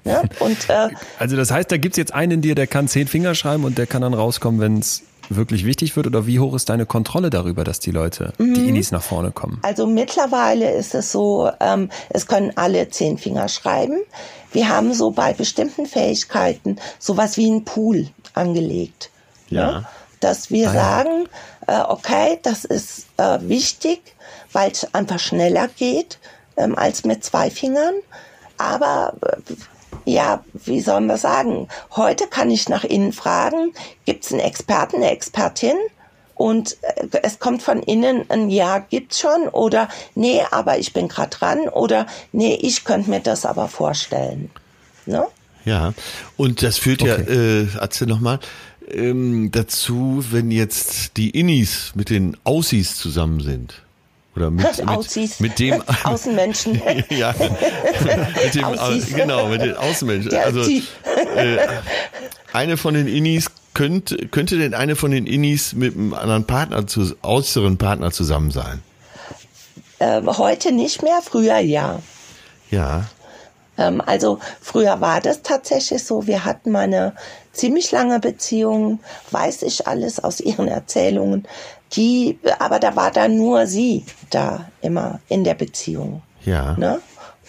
ja, und, äh, also das heißt, da gibt es jetzt einen in dir, der kann zehn Finger schreiben und der kann dann rauskommen, wenn es wirklich wichtig wird? Oder wie hoch ist deine Kontrolle darüber, dass die Leute, mhm. die Inis nach vorne kommen? Also mittlerweile ist es so, ähm, es können alle zehn Finger schreiben. Wir haben so bei bestimmten Fähigkeiten sowas wie einen Pool angelegt. Ja. Ne? Dass wir ah, sagen, äh, okay, das ist äh, wichtig, weil es einfach schneller geht ähm, als mit zwei Fingern. Aber äh, ja, wie soll man sagen? Heute kann ich nach innen fragen, gibt es einen Experten, eine Expertin? Und äh, es kommt von innen ein Ja gibt's schon oder nee, aber ich bin gerade dran oder nee, ich könnte mir das aber vorstellen. Ne? Ja, und das führt okay. ja, äh, erzähl nochmal, ähm, dazu, wenn jetzt die Innis mit den Aussis zusammen sind. Oder mit, mit, mit dem Außenmenschen. ja, mit dem, Aussies. genau, mit den Außenmenschen. also äh, eine von den Innis könnte, könnte denn eine von den Innis mit einem anderen Partner, zu, äußeren Partner zusammen sein? Äh, heute nicht mehr, früher ja. Ja. Ähm, also früher war das tatsächlich so. Wir hatten mal eine ziemlich lange Beziehung, weiß ich alles aus ihren Erzählungen. Die, aber da war dann nur sie da immer in der Beziehung. Ja. Ne?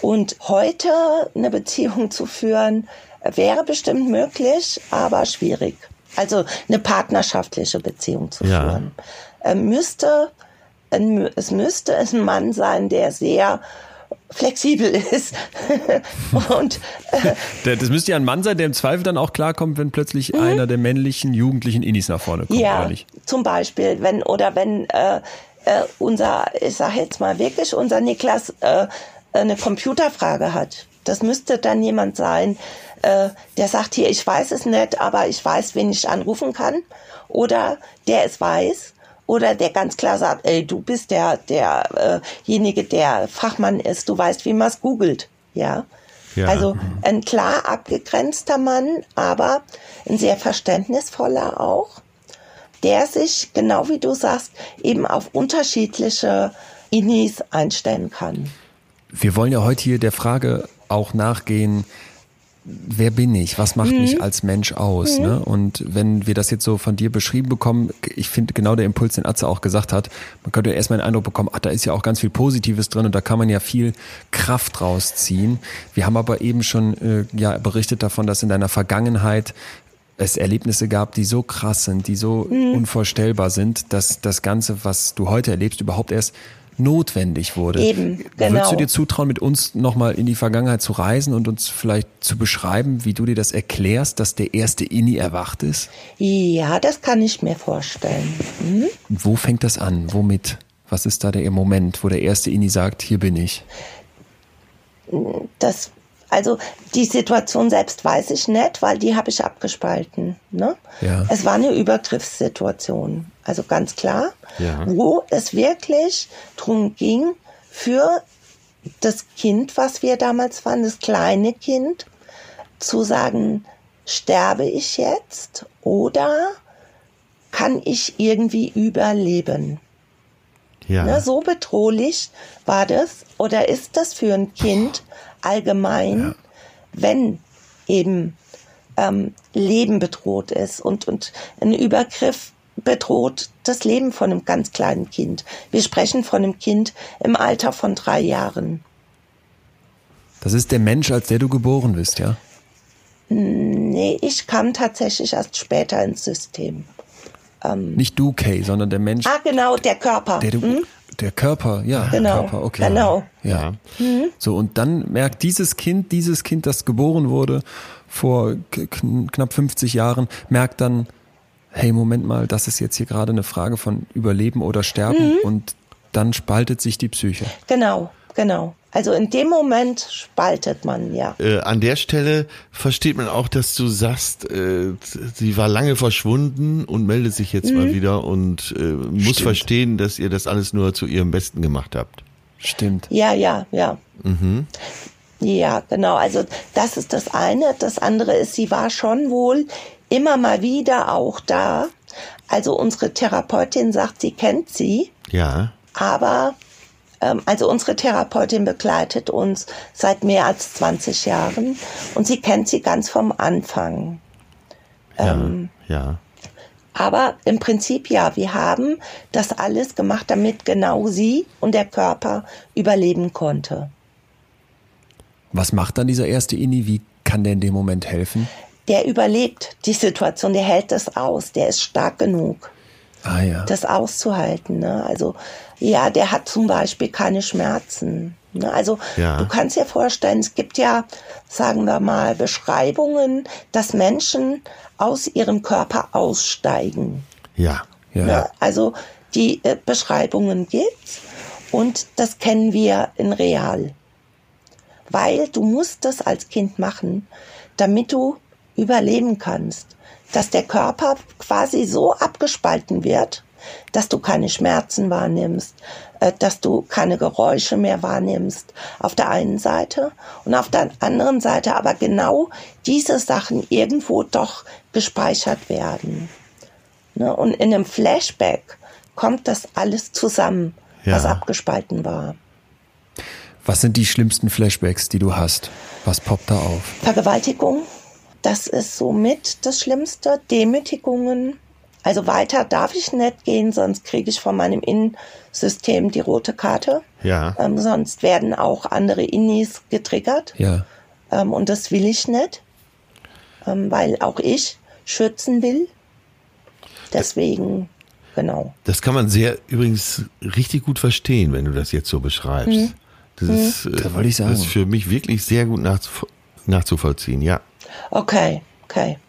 Und heute eine Beziehung zu führen, wäre bestimmt möglich, aber schwierig. Also eine partnerschaftliche Beziehung zu ja. führen. Äh, müsste, es müsste ein Mann sein, der sehr flexibel ist. und äh, das müsste ja ein Mann sein, der im Zweifel dann auch klarkommt, wenn plötzlich mhm. einer der männlichen jugendlichen Innis nach vorne kommt. Ja, zum Beispiel, wenn oder wenn äh, äh, unser, ich sage jetzt mal wirklich, unser Niklas äh, eine Computerfrage hat. Das müsste dann jemand sein, äh, der sagt hier, ich weiß es nicht, aber ich weiß, wen ich anrufen kann. Oder der es weiß oder der ganz klar sagt, ey, du bist der derjenige, der Fachmann ist, du weißt, wie man es googelt, ja. ja. Also ein klar abgegrenzter Mann, aber ein sehr verständnisvoller auch, der sich, genau wie du sagst, eben auf unterschiedliche Inis einstellen kann. Wir wollen ja heute hier der Frage auch nachgehen, wer bin ich? Was macht Mhm. mich als Mensch aus? Ne? Und wenn wir das jetzt so von dir beschrieben bekommen, ich finde genau der Impuls, den Atze auch gesagt hat, man könnte erstmal den Eindruck bekommen, ach, da ist ja auch ganz viel Positives drin und da kann man ja viel Kraft rausziehen. Wir haben aber eben schon äh, ja berichtet davon, dass in deiner Vergangenheit es Erlebnisse gab, die so krass sind, die so Mhm. unvorstellbar sind, dass das Ganze, was du heute erlebst, überhaupt erst notwendig wurde. Eben, Würdest genau. du dir zutrauen, mit uns nochmal in die Vergangenheit zu reisen und uns vielleicht zu beschreiben, wie du dir das erklärst, dass der erste Inni erwacht ist? Ja, das kann ich mir vorstellen. Mhm. Wo fängt das an? Womit? Was ist da der Moment, wo der erste Inni sagt, hier bin ich? Das, also die Situation selbst weiß ich nicht, weil die habe ich abgespalten. Ne? Ja. Es war eine Übergriffssituation, also ganz klar, Ja. wo es wirklich drum ging, für das Kind, was wir damals waren, das kleine Kind, zu sagen, sterbe ich jetzt oder kann ich irgendwie überleben? Ja. Ne, so bedrohlich war das oder ist das für ein Kind allgemein, wenn eben ähm, Leben bedroht ist und, und ein Übergriff bedroht das Leben von einem ganz kleinen Kind. Wir sprechen von einem Kind im Alter von drei Jahren. Das ist der Mensch, als der du geboren bist, ja? Nee, ich kam tatsächlich erst später ins System. Nicht du, Kay, sondern der Mensch, Ah, genau, der Körper. der du, der Körper, ja, Genau, der Körper, okay. genau. Ja. So, und dann merkt dieses Kind, dieses Kind, das geboren wurde vor knapp 50 Jahren, merkt dann, hey, Moment mal, das ist jetzt hier gerade eine Frage von Überleben oder Sterben und dann spaltet sich die Psyche. Genau, genau. Also in dem Moment spaltet man, ja. Äh, an der Stelle versteht man auch, dass du sagst, äh, sie war lange verschwunden und meldet sich jetzt Mhm. mal wieder und äh, muss Stimmt. verstehen, dass ihr das alles nur zu ihrem Besten gemacht habt. Stimmt. Ja, ja, ja. Ja, genau. Also das ist das eine. Das andere ist, sie war schon wohl immer mal wieder auch da. Also unsere Therapeutin sagt, sie kennt sie, Ja. aber also unsere Therapeutin begleitet uns seit mehr als 20 Jahren und sie kennt sie ganz vom Anfang. Ja. Ähm, ja. Aber im Prinzip ja, wir haben das alles gemacht, damit genau sie und der Körper überleben konnte. Was macht dann dieser erste Inni? Wie kann der in dem Moment helfen? der überlebt die Situation, der hält das aus, der ist stark genug, Ah ja. das auszuhalten. Ne? Also ja, der hat zum Beispiel keine Schmerzen. Ne? Also Ja. du kannst dir vorstellen, es gibt ja, sagen wir mal, Beschreibungen, dass Menschen aus ihrem Körper aussteigen. Ja. ja. Ne? Also die äh, Beschreibungen gibt's und das kennen wir in real. Weil du musst das als Kind machen, damit du überleben kannst. Dass der Körper quasi so abgespalten wird, dass du keine Schmerzen wahrnimmst, äh, dass du keine Geräusche mehr wahrnimmst. Auf der einen Seite und auf der anderen Seite aber genau diese Sachen irgendwo doch gespeichert werden. Ne? Und in einem Flashback kommt das alles zusammen, was Ja. abgespalten war. Was sind die schlimmsten Flashbacks, die du hast? Was poppt da auf? Vergewaltigung, das ist somit das Schlimmste. Demütigungen. Also weiter darf ich nicht gehen, sonst kriege ich von meinem Innensystem die rote Karte. Ja. Ähm, sonst werden auch andere Innis getriggert. Ja. Ähm, und das will ich nicht, ähm, weil auch ich schützen will. Deswegen, genau. Das kann man sehr übrigens richtig gut verstehen, wenn du das jetzt so beschreibst. Das ist, äh, Da wollte ich sagen. Das ist für mich wirklich sehr gut nachzuvollziehen, ja. Okay, okay.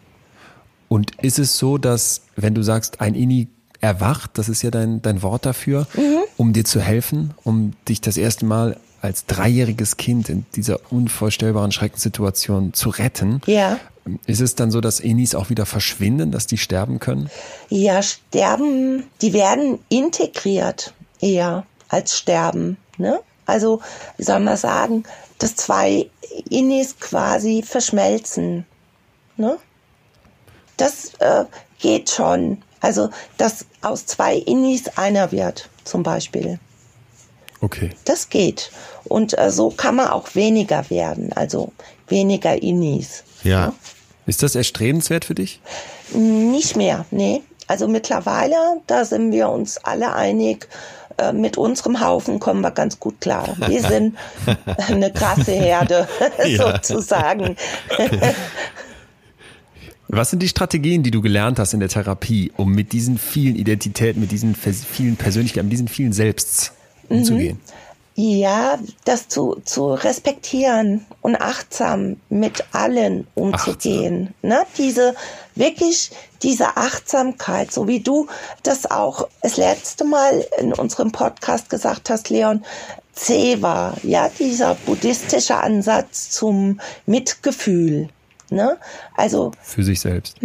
Und ist es so, dass, wenn du sagst, ein Inni erwacht, das ist ja dein, dein Wort dafür, um dir zu helfen, um dich das erste Mal als dreijähriges Kind in dieser unvorstellbaren Schreckenssituation zu retten, Ja. ist es dann so, dass Innis auch wieder verschwinden, dass die sterben können? Ja, sterben, die werden integriert eher als sterben. Ne? Also, wie soll man sagen, dass zwei Innis quasi verschmelzen. Ne? Das äh, geht schon. Also, dass aus zwei Innis einer wird, zum Beispiel. Okay. Das geht. Und äh, so kann man auch weniger werden. Also weniger Innis. Ja. Ist das erstrebenswert für dich? Nicht mehr, nee. Also mittlerweile, da sind wir uns alle einig, äh, mit unserem Haufen kommen wir ganz gut klar. Wir sind eine krasse Herde, Ja. sozusagen. Was sind die Strategien, die du gelernt hast in der Therapie, um mit diesen vielen Identitäten, mit diesen vielen Persönlichkeiten, mit diesen vielen Selbsts umzugehen? Ja, das zu, zu respektieren und achtsam mit allen umzugehen. Ne? Diese, wirklich diese Achtsamkeit, so wie du das auch das letzte Mal in unserem Podcast gesagt hast, Leon, Zewa, ja, dieser buddhistische Ansatz zum Mitgefühl. Ne? Also Für sich selbst.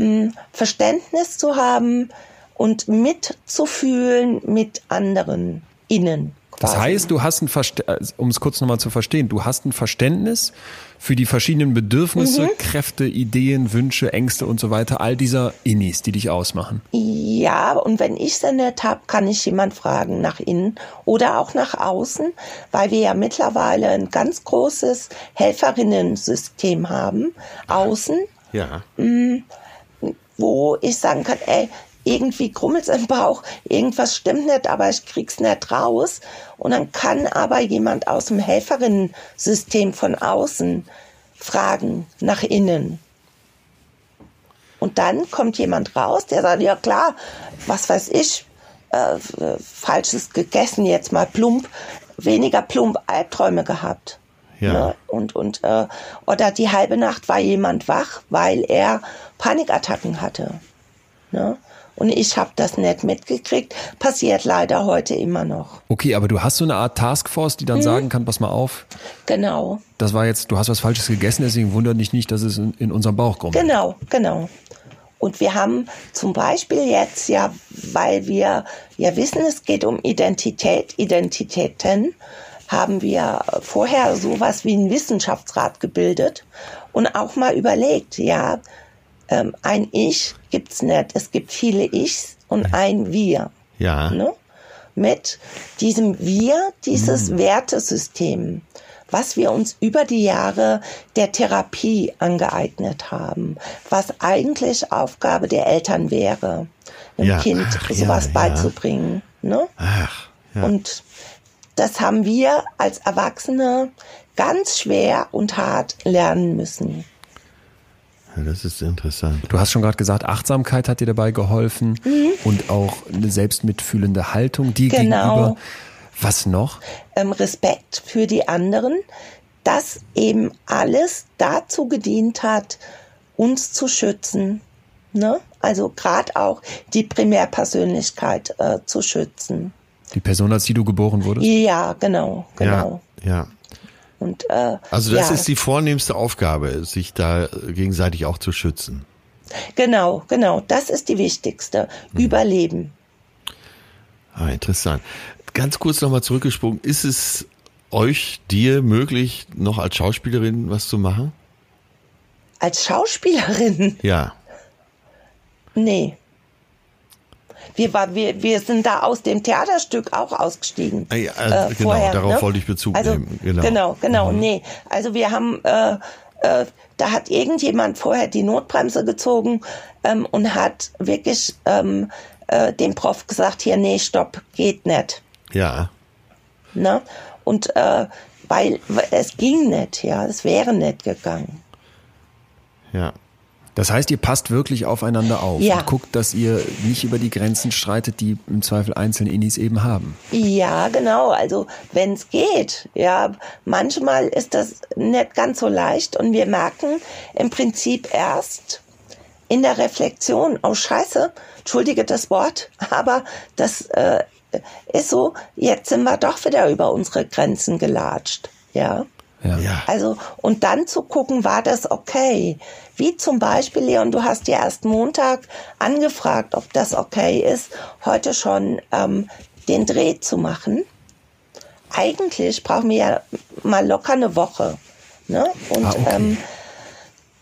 Verständnis zu haben und mitzufühlen mit anderen innen. Das quasi. heißt, du hast ein Verständnis, um es kurz nochmal zu verstehen, du hast ein Verständnis für die verschiedenen Bedürfnisse, Mhm. Kräfte, Ideen, Wünsche, Ängste und so weiter, all dieser Innis, die dich ausmachen. Ja, und wenn ich es nicht habe, kann ich jemand fragen nach innen oder auch nach außen, weil wir ja mittlerweile ein ganz großes Helferinnensystem haben, außen, Ja. wo ich sagen kann, ey, irgendwie krummelt's im Bauch, irgendwas stimmt nicht, aber ich krieg's nicht raus. Und dann kann aber jemand aus dem Helferinnensystem von außen fragen nach innen. Und dann kommt jemand raus, der sagt, ja klar, was weiß ich, äh, falsches gegessen, jetzt mal plump, weniger plump Albträume gehabt. Ja. Ne? Und, und, äh, oder die halbe Nacht war jemand wach, weil er Panikattacken hatte. Ne? Und ich habe das nicht mitgekriegt. Passiert leider heute immer noch. Okay, aber du hast so eine Art Taskforce, die dann sagen kann, pass mal auf, Genau, das war jetzt, du hast was Falsches gegessen, deswegen wundert dich nicht, dass es in, in unserem Bauch kommt. genau, genau. Und wir haben zum Beispiel jetzt ja, weil wir ja wissen, es geht um Identität, Identitäten, haben wir vorher sowas wie einen Wissenschaftsrat gebildet und auch mal überlegt, ja, ähm, ein Ich gibt's nicht, es gibt viele Ichs und ein Wir. Ja. ne? mit diesem Wir, dieses Wertesystem, was wir uns über die Jahre der Therapie angeeignet haben, was eigentlich Aufgabe der Eltern wäre, einem Ja, Kind ach, sowas ja. beizubringen. Ne? Ach. Ja. Und das haben wir als Erwachsene ganz schwer und hart lernen müssen. Ja, das ist interessant. Du hast schon gerade gesagt, Achtsamkeit hat dir dabei geholfen Mhm. und auch eine selbstmitfühlende Haltung dir Genau. gegenüber. Was noch? ähm, Respekt für die anderen, dass eben alles dazu gedient hat, uns zu schützen. Ne? Also gerade auch die Primärpersönlichkeit äh, zu schützen. Die Person, als die du geboren wurdest? Ja, genau, genau. Ja. ja. Und, äh, Also das ja, ist die vornehmste Aufgabe, sich da gegenseitig auch zu schützen. Genau, genau. Das ist die wichtigste. Mhm. Überleben. Ah, interessant. Ganz kurz nochmal zurückgesprungen. Ist es euch, dir möglich, noch als Schauspielerin was zu machen? Als Schauspielerin, Ja. nee. Wir, war, wir, wir sind da aus dem Theaterstück auch ausgestiegen. Ah ja, äh, genau, darauf wollte ich Bezug also, nehmen, genau. Genau, genau, nee. Also wir haben, äh, äh, da hat irgendjemand vorher die Notbremse gezogen ähm, und hat wirklich ähm, äh, dem Prof gesagt, hier, nee, stopp, geht nicht. Ja. Ne? Und äh, weil weil es ging nicht, ja, es wäre nicht gegangen. Ja. Das heißt, ihr passt wirklich aufeinander auf Ja. und guckt, dass ihr nicht über die Grenzen streitet, die im Zweifel einzelne Innis eben haben. Ja, genau. Also wenn es geht, ja, manchmal ist das nicht ganz so leicht und wir merken im Prinzip erst in der Reflexion, oh Scheiße, entschuldige das Wort, aber das äh, ist so, jetzt sind wir doch wieder über unsere Grenzen gelatscht, ja. Ja. Ja. Also, und dann zu gucken, war das okay? Wie zum Beispiel, Leon, du hast ja erst Montag angefragt, ob das okay ist, heute schon ähm, den Dreh zu machen. Eigentlich brauchen wir ja mal locker eine Woche. Ne? Und Ah, okay. ähm,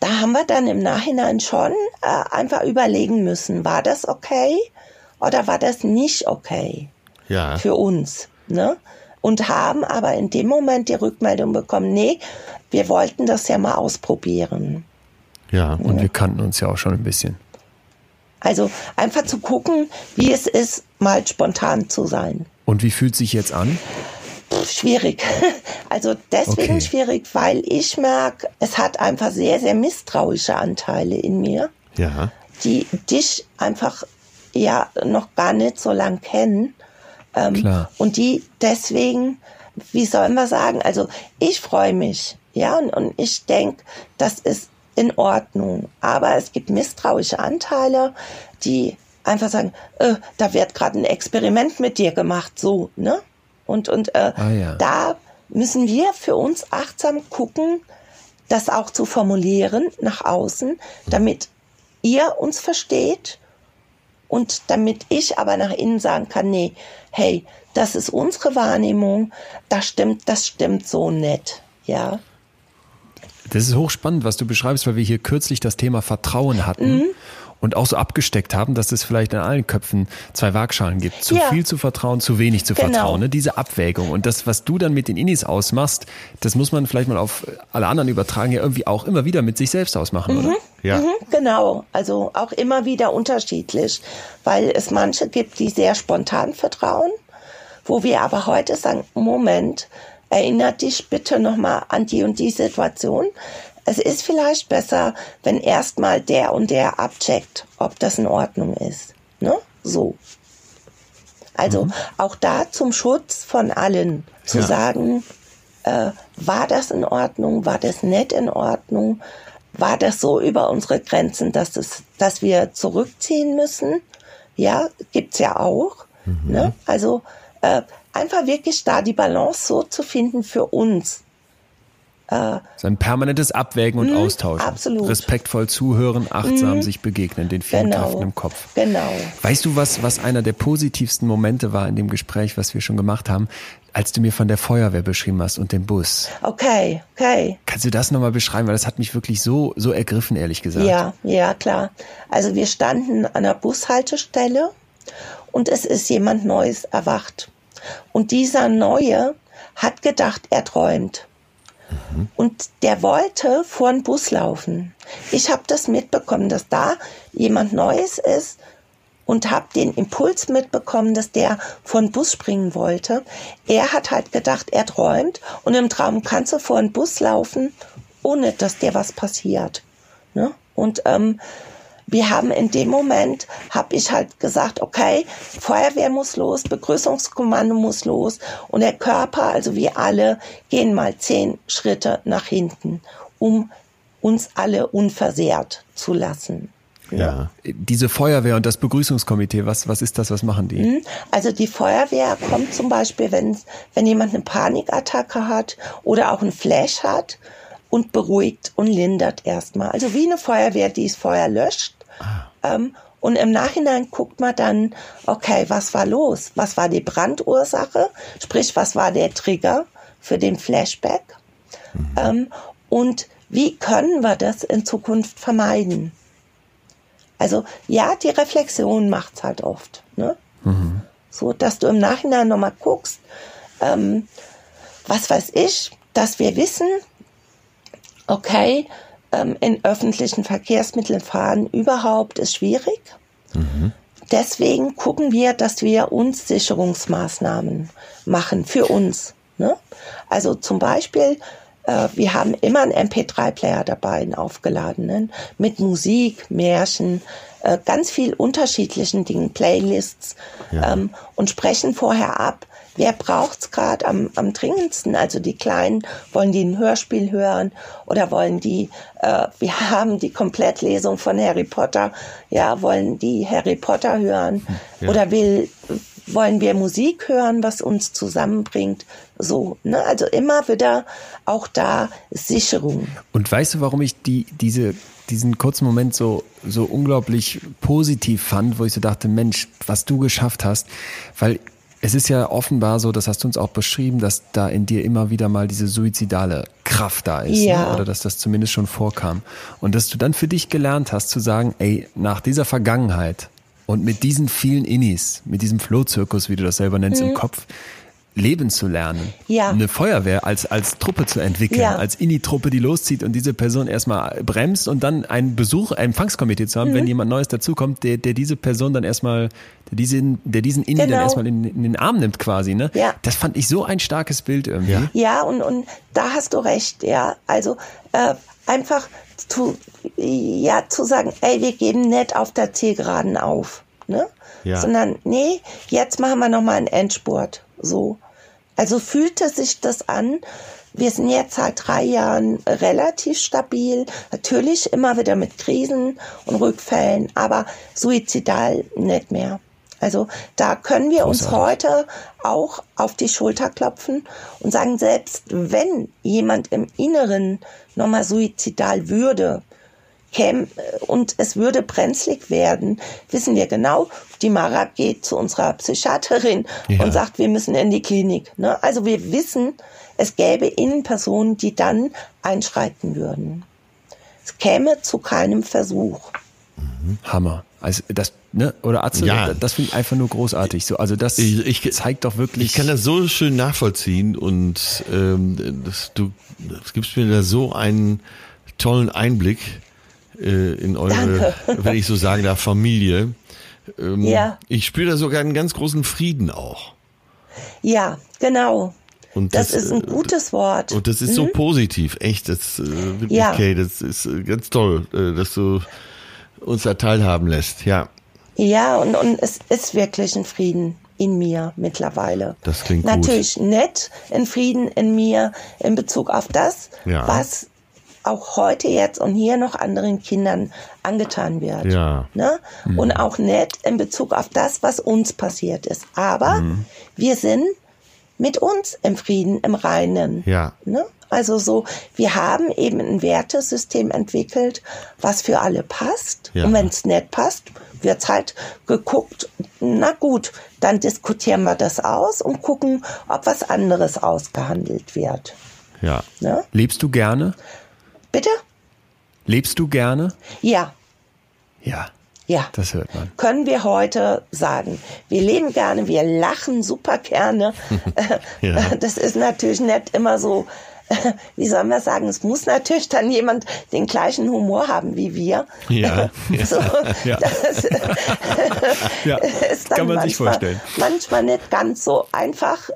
da haben wir dann im Nachhinein schon äh, einfach überlegen müssen, war das okay oder war das nicht okay? Ja. für uns. Ne? Und haben aber in dem Moment die Rückmeldung bekommen, nee, wir wollten das ja mal ausprobieren. Ja. Und wir kannten uns ja auch schon ein bisschen. Also einfach zu gucken, wie es ist, mal spontan zu sein. Und wie fühlt sich jetzt an? Pff, schwierig. Also deswegen Okay. schwierig, weil ich merke, es hat einfach sehr, sehr misstrauische Anteile in mir, Ja. die dich einfach ja noch gar nicht so lang kennen. Ähm, Klar. Und die deswegen, wie sollen wir sagen, also ich freue mich, ja, und, und ich denke, das ist in Ordnung. Aber es gibt misstrauische Anteile, die einfach sagen, äh, da wird gerade ein Experiment mit dir gemacht, so, ne? Und, und äh, Ah, ja. da müssen wir für uns achtsam gucken, das auch zu formulieren nach außen, damit ihr uns versteht und damit ich aber nach innen sagen kann, nee, hey, das ist unsere Wahrnehmung, das stimmt, das stimmt so nicht, ja. Das ist hochspannend, was du beschreibst, weil wir hier kürzlich das Thema Vertrauen hatten Mhm. Und auch so abgesteckt haben, dass es vielleicht in allen Köpfen zwei Waagschalen gibt. Zu Ja. viel zu vertrauen, zu wenig zu Genau. vertrauen. Ne? Diese Abwägung. Und das, was du dann mit den Innis ausmachst, das muss man vielleicht mal auf alle anderen übertragen, ja irgendwie auch immer wieder mit sich selbst ausmachen, oder? Ja. Mhm, genau, also auch immer wieder unterschiedlich, weil es manche gibt, die sehr spontan vertrauen, wo wir aber heute sagen, Moment, erinnert dich bitte nochmal an die und die Situation. Es ist vielleicht besser, wenn erstmal der und der abcheckt, ob das in Ordnung ist. Ne? So. Also auch da zum Schutz von allen zu Ja. sagen, äh, war das in Ordnung, war das nicht in Ordnung, war das so über unsere Grenzen, dass, es, dass wir zurückziehen müssen. Ja, gibt's ja auch. Ne? Also äh, einfach wirklich da die Balance so zu finden für uns. Das ist ein permanentes Abwägen und Austauschen. Mhm, absolut. Respektvoll zuhören, achtsam sich begegnen, den vielen Genau. Kräften im Kopf. Genau. Weißt du, was, was einer der positivsten Momente war in dem Gespräch, was wir schon gemacht haben, als du mir von der Feuerwehr beschrieben hast und dem Bus? Okay, okay. Kannst du das nochmal beschreiben? Weil das hat mich wirklich so, so ergriffen, ehrlich gesagt. Ja, ja, klar. Also wir standen an der Bushaltestelle und es ist jemand Neues erwacht. Und dieser Neue hat gedacht, er träumt. Und der wollte vor den Bus laufen. Ich habe das mitbekommen, dass da jemand Neues ist und habe den Impuls mitbekommen, dass der vor den Bus springen wollte. Er hat halt gedacht, er träumt und im Traum kannst du vor den Bus laufen, ohne dass dir was passiert. Ne? Und ähm, wir haben in dem Moment, habe ich halt gesagt, okay, Feuerwehr muss los, Begrüßungskommando muss los und der Körper, also wir alle, gehen mal zehn Schritte nach hinten, um uns alle unversehrt zu lassen. Ja. Diese Feuerwehr und das Begrüßungskomitee, was, was ist das, was machen die? Mhm. Also die Feuerwehr kommt zum Beispiel, wenn, wenn jemand eine Panikattacke hat oder auch einen Flash hat und beruhigt und lindert erstmal. Also wie eine Feuerwehr, die das Feuer löscht. Ähm, und im Nachhinein guckt man dann, okay, was war los? Was war die Brandursache? Sprich, was war der Trigger für den Flashback? Ähm, und wie können wir das in Zukunft vermeiden? Also ja, die Reflexion macht's halt oft. Ne? So, dass du im Nachhinein nochmal guckst, ähm, was weiß ich, dass wir wissen, okay, ähm, in öffentlichen Verkehrsmitteln fahren überhaupt ist schwierig. Deswegen gucken wir, dass wir uns Sicherungsmaßnahmen machen für uns. Ne? Also zum Beispiel, äh, wir haben immer einen MP3-Player dabei, einen aufgeladenen, mit Musik, Märchen, äh, ganz viel unterschiedlichen Dingen, Playlists ähm, und sprechen vorher ab, wer braucht's gerade am, am dringendsten. Also die Kleinen, wollen die ein Hörspiel hören oder wollen die, äh, wir haben die Komplettlesung von Harry Potter, ja, wollen die Harry Potter hören oder will, wollen wir Musik hören, was uns zusammenbringt. So, ne? Also immer wieder auch da Sicherung. Und weißt du, warum ich die, diese, diesen kurzen Moment so, so unglaublich positiv fand, wo ich so dachte, Mensch, was du geschafft hast, weil es ist ja offenbar so, das hast du uns auch beschrieben, dass da in dir immer wieder mal diese suizidale Kraft da ist. Ja. Ne? Oder dass das zumindest schon vorkam. Und dass du dann für dich gelernt hast zu sagen, ey, nach dieser Vergangenheit und mit diesen vielen Innis, mit diesem Flohzirkus, wie du das selber nennst, im Kopf, leben zu lernen. Ja. Eine Feuerwehr als, als Truppe zu entwickeln, Ja. als Inni-Truppe, die loszieht und diese Person erstmal bremst und dann einen Besuch, ein Empfangskomitee zu haben, Mhm. wenn jemand Neues dazukommt, der, der diese Person dann erstmal, der diesen, der diesen Inni dann Genau. erstmal in, in den Arm nimmt quasi, ne? Ja. Das fand ich so ein starkes Bild irgendwie. Ja. Ja, und, und da hast du recht, ja. Also äh, einfach zu, ja, zu sagen, ey, wir geben nicht auf der Zielgeraden auf. Ne? Ja. Sondern, nee, jetzt machen wir nochmal einen Endspurt. So. Also fühlte sich das an. Wir sind jetzt seit drei Jahren relativ stabil. Natürlich immer wieder mit Krisen und Rückfällen, aber suizidal nicht mehr. Also da können wir uns heute auch auf die Schulter klopfen und sagen, selbst wenn jemand im Inneren nochmal suizidal würde, käme und es würde brenzlig werden, wissen wir genau, die Mara geht zu unserer Psychiaterin Ja. und sagt, wir müssen in die Klinik. Ne? Also wir wissen, es gäbe Innenpersonen, die dann einschreiten würden. Es käme zu keinem Versuch. Hammer. Also das, ne? Oder Atze, Ja. das, das finde ich einfach nur großartig. So, also das Ich- ich- zeigt doch wirklich. Ich kann das so schön nachvollziehen und ähm, das, du das gibst mir da so einen tollen Einblick äh, in eure, Danke. wenn ich so sagen darf, Familie. Ähm, Ja. Ich spüre da sogar einen ganz großen Frieden auch. Ja, genau. Und Das, ist ein äh, gutes Wort. Und das ist so positiv, echt. Das äh, Ja. Kay, das ist äh, ganz toll, äh, dass du uns da teilhaben lässt. Ja, Ja, und, und es ist wirklich ein Frieden in mir mittlerweile. Das klingt gut. Natürlich nett, ein Frieden in mir in Bezug auf das, Ja. was auch heute jetzt und hier noch anderen Kindern angetan wird. Ja. Ne? Und auch nett in Bezug auf das, was uns passiert ist. Aber wir sind mit uns im Frieden, im Reinen. Ja. Ne? Also so, wir haben eben ein Wertesystem entwickelt, was für alle passt. Ja. Und wenn es nicht passt, wird halt geguckt, na gut, dann diskutieren wir das aus und gucken, ob was anderes ausgehandelt wird. ja. Ne? Lebst du gerne? Bitte? Lebst du gerne? Ja, Ja, ja. das hört man. können wir heute sagen. Wir leben gerne, wir lachen super gerne. Ja. Das ist natürlich nicht immer so, wie soll man sagen, es muss natürlich dann jemand den gleichen Humor haben wie wir. Ja. So, Ja. Das Ja, ist dann kann man sich manchmal, vorstellen. manchmal nicht ganz so einfach,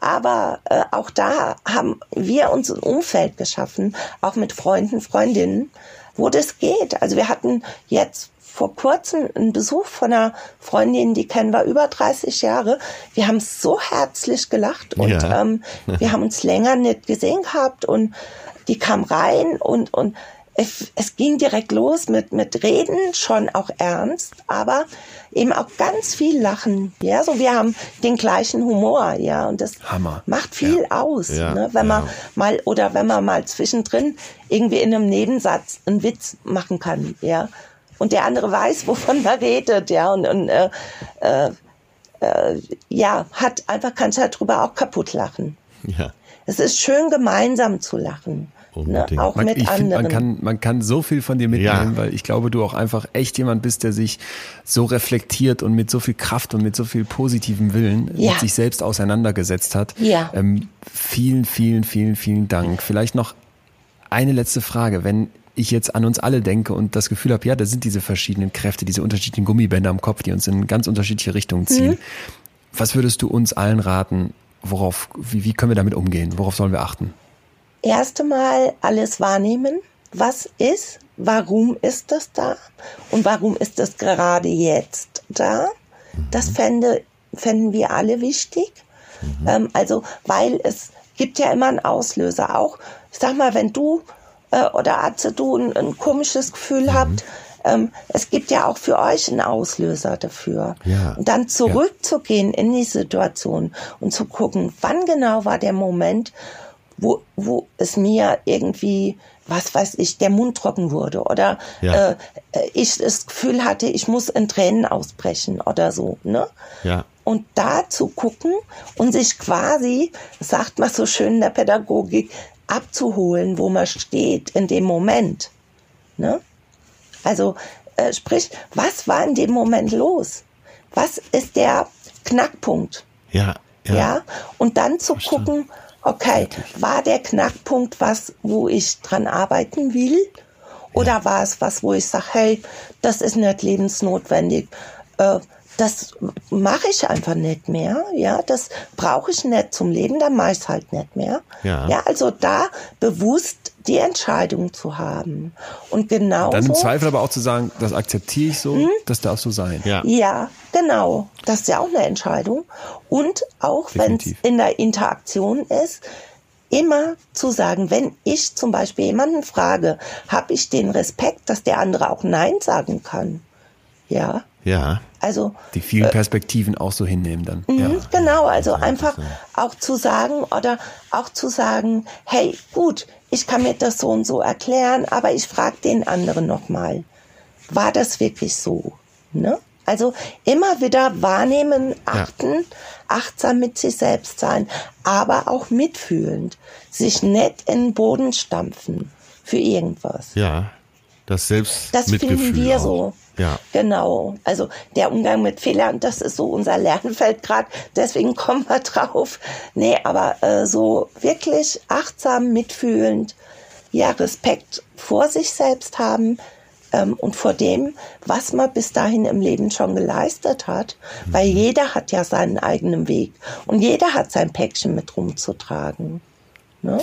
aber äh, auch da haben wir uns ein Umfeld geschaffen, auch mit Freunden, Freundinnen, wo das geht. Also wir hatten jetzt vor kurzem einen Besuch von einer Freundin, die kennen wir über 30 Jahre. Wir haben so herzlich gelacht und Ja. ähm, wir haben uns länger nicht gesehen gehabt und die kam rein und, und es, es ging direkt los mit, mit Reden, schon auch ernst, aber eben auch ganz viel Lachen. Ja, so wir haben den gleichen Humor, ja, und das Hammer. macht viel aus, Ja, ne, wenn man ja. mal oder wenn man mal zwischendrin irgendwie in einem Nebensatz einen Witz machen kann, ja, und der andere weiß, wovon man redet, ja, und, und äh, äh, äh, ja, hat einfach kannst halt drüber auch kaputt lachen. ja. Es ist schön, gemeinsam zu lachen. Ne? Auch Man, mit ich anderen. man kann, man kann so viel von dir mitnehmen, Ja. weil ich glaube, du auch einfach echt jemand bist, der sich so reflektiert und mit so viel Kraft und mit so viel positivem Willen Ja. mit sich selbst auseinandergesetzt hat. Ja. Ähm, vielen, vielen, vielen, vielen Dank. Vielleicht noch eine letzte Frage. Wenn ich jetzt an uns alle denke und das Gefühl habe, ja, da sind diese verschiedenen Kräfte, diese unterschiedlichen Gummibänder am Kopf, die uns in ganz unterschiedliche Richtungen ziehen. Mhm. Was würdest du uns allen raten? Worauf, wie, wie können wir damit umgehen? Worauf sollen wir achten? Erste Mal alles wahrnehmen. Was ist? Warum ist das da? Und warum ist das gerade jetzt da? Das fände, fänden wir alle wichtig. Ähm, also, weil es gibt ja immer einen Auslöser. Auch, ich sag mal, wenn du äh, oder Atze, du ein, ein komisches Gefühl habt, ähm, es gibt ja auch für euch einen Auslöser dafür. Ja. Und dann zurückzugehen in die Situation und zu gucken, wann genau war der Moment, wo, wo es mir irgendwie, was weiß ich, der Mund trocken wurde oder Ja. äh, äh, ich das Gefühl hatte, ich muss in Tränen ausbrechen oder so. Ne? Ja. Und da zu gucken und sich quasi, sagt man so schön in der Pädagogik, abzuholen, wo man steht in dem Moment. Ne? Also äh, sprich, was war in dem Moment los? Was ist der Knackpunkt? Ja. Ja. Ja. Und dann zu gucken, okay, war der Knackpunkt was, wo ich dran arbeiten will? Oder war es was, wo ich sage, hey, das ist nicht lebensnotwendig. Äh, das mache ich einfach nicht mehr. Ja, das brauche ich nicht zum Leben, dann mache ich es halt nicht mehr. Ja. ja, also da bewusst die Entscheidung zu haben. Und genau Dann im Zweifel aber auch zu sagen, das akzeptiere ich so, das darf so sein. Ja. ja, genau. Das ist ja auch eine Entscheidung. Und auch wenn es in der Interaktion ist, immer zu sagen, wenn ich zum Beispiel jemanden frage, habe ich den Respekt, dass der andere auch Nein sagen kann. Ja, Ja. Also Die vielen Perspektiven auch so hinnehmen dann. Ja. Mhm, Genau, also einfach auch zu sagen oder auch zu sagen, hey, gut, ich kann mir das so und so erklären, aber ich frage den anderen nochmal, war das wirklich so? Ne? Also immer wieder wahrnehmen, achten, achtsam mit sich selbst sein, aber auch mitfühlend, sich nicht in den Boden stampfen für irgendwas. Ja. Das selbst Das Mitgefühl finden wir auch. so. Ja. Genau. Also der Umgang mit Fehlern, das ist so unser Lernfeld gerade. Deswegen kommen wir drauf. Nee, aber äh, so wirklich achtsam, mitfühlend, ja, Respekt vor sich selbst haben ähm, und vor dem, was man bis dahin im Leben schon geleistet hat. Weil Mhm. jeder hat ja seinen eigenen Weg und jeder hat sein Päckchen mit rumzutragen. Ne?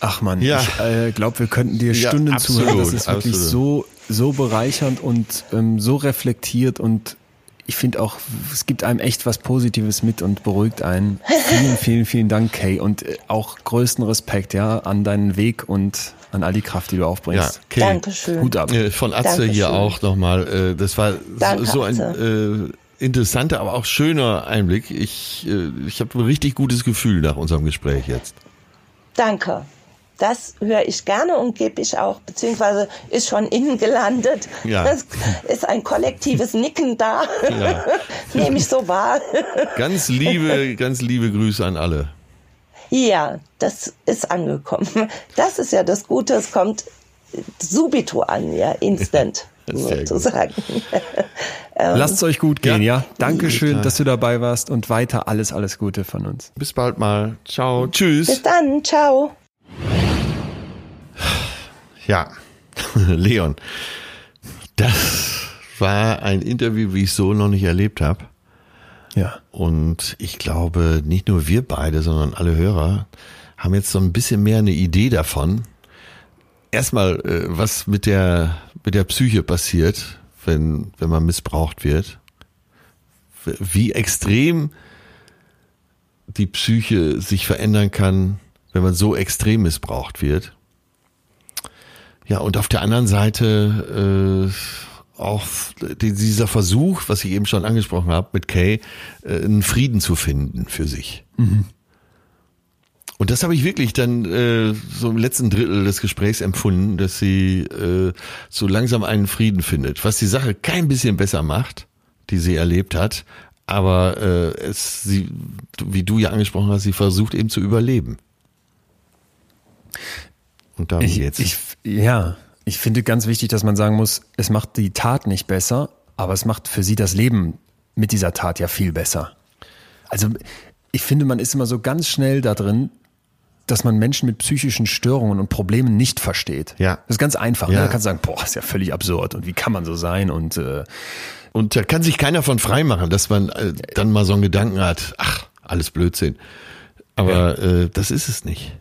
Ach man, Ja. ich äh, glaube, wir könnten dir Ja, Stunden absolut, zuhören. Das ist wirklich absolut. so, so bereichernd und ähm, so reflektiert und ich finde auch, es gibt einem echt was Positives mit und beruhigt einen. Vielen, vielen, vielen Dank, Kay. Und äh, auch größten Respekt, ja, an deinen Weg und an all die Kraft, die du Ja, aufbringst. okay. Dankeschön. Hut ab. Äh, Von Atze Dankeschön. hier auch nochmal. Äh, das war Danke, so ein Atze. äh, interessanter, aber auch schöner Einblick. Ich, äh, ich habe ein richtig gutes Gefühl nach unserem Gespräch jetzt. Danke. Das höre ich gerne und gebe ich auch, beziehungsweise ist schon innen gelandet. Ja. Es ist ein kollektives Nicken da. Ja. Nehme ich so wahr. Ganz liebe, ganz liebe Grüße an alle. ja, das ist angekommen. Das ist ja das Gute, es kommt subito an, ja, instant, sozusagen. Lasst es euch gut gehen, ja. Ja. Dankeschön, Total. dass du dabei warst und weiter alles, alles Gute von uns. Bis bald mal. Ciao. Tschüss. Bis dann, ciao. Ja, Leon, das war ein Interview, wie ich so noch nicht erlebt habe. Ja. Und ich glaube, nicht nur wir beide, sondern alle Hörer haben jetzt so ein bisschen mehr eine Idee davon. Erstmal, äh, was mit der, mit der Psyche passiert, wenn, wenn man missbraucht wird. Wie extrem die Psyche sich verändern kann, wenn man so extrem missbraucht wird. Ja, und auf der anderen Seite äh, auch die- dieser Versuch, was ich eben schon angesprochen habe, mit Kay, äh, einen Frieden zu finden für sich. Und das habe ich wirklich dann äh, so im letzten Drittel des Gesprächs empfunden, dass sie äh, so langsam einen Frieden findet, was die Sache kein bisschen besser macht, die sie erlebt hat, aber äh, es sie, wie du ja angesprochen hast, sie versucht eben zu überleben. Und darum Ich, geht's. ich, ja, ich finde ganz wichtig, dass man sagen muss, es macht die Tat nicht besser, aber es macht für sie das Leben mit dieser Tat ja viel besser. Also ich finde, man ist immer so ganz schnell da drin, dass man Menschen mit psychischen Störungen und Problemen nicht versteht. Ja. Das ist ganz einfach. Ja. Ne? Da kannst du sagen, boah, ist ja völlig absurd und wie kann man so sein und äh, Und da kann sich keiner von frei machen, dass man äh, dann mal so einen Gedanken hat, ach, alles Blödsinn. Aber äh, das ist es nicht.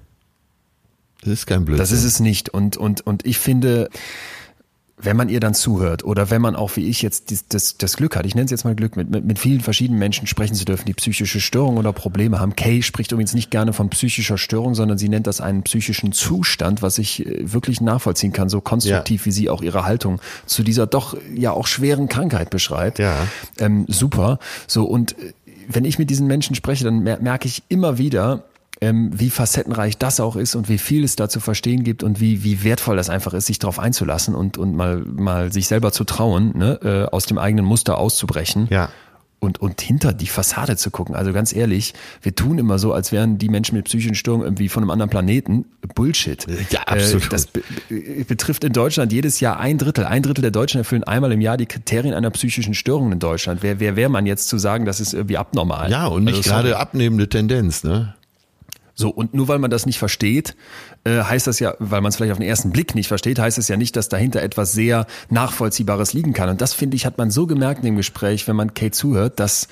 Das ist kein Blödsinn. Das ist es nicht. Und, und, und ich finde, wenn man ihr dann zuhört oder wenn man auch wie ich jetzt das, das, das Glück hat, ich nenne es jetzt mal Glück, mit, mit, mit vielen verschiedenen Menschen sprechen zu dürfen, die psychische Störungen oder Probleme haben. Kay spricht übrigens nicht gerne von psychischer Störung, sondern sie nennt das einen psychischen Zustand, was ich äh, wirklich nachvollziehen kann, so konstruktiv, wie sie auch ihre Haltung zu dieser doch ja auch schweren Krankheit beschreibt. Ja. Ähm, super. So, und äh, wenn ich mit diesen Menschen spreche, dann mer merke ich immer wieder, ähm, wie facettenreich das auch ist und wie viel es da zu verstehen gibt und wie, wie wertvoll das einfach ist, sich darauf einzulassen und, und mal, mal sich selber zu trauen, ne, äh, aus dem eigenen Muster auszubrechen Ja. und, und hinter die Fassade zu gucken. Also ganz ehrlich, wir tun immer so, als wären die Menschen mit psychischen Störungen irgendwie von einem anderen Planeten. Bullshit. Ja, absolut. Äh, Das be betrifft in Deutschland jedes Jahr ein Drittel. Ein Drittel der Deutschen erfüllen einmal im Jahr die Kriterien einer psychischen Störung in Deutschland. Wer, wer wäre man jetzt zu sagen, das ist irgendwie abnormal? Ja, und nicht Also, gerade abnehmende Tendenz, ne? So, und nur weil man das nicht versteht, äh, heißt das ja, weil man es vielleicht auf den ersten Blick nicht versteht, heißt es ja nicht, dass dahinter etwas sehr Nachvollziehbares liegen kann. Und das, finde ich, hat man so gemerkt in dem Gespräch, wenn man Kate zuhört, dass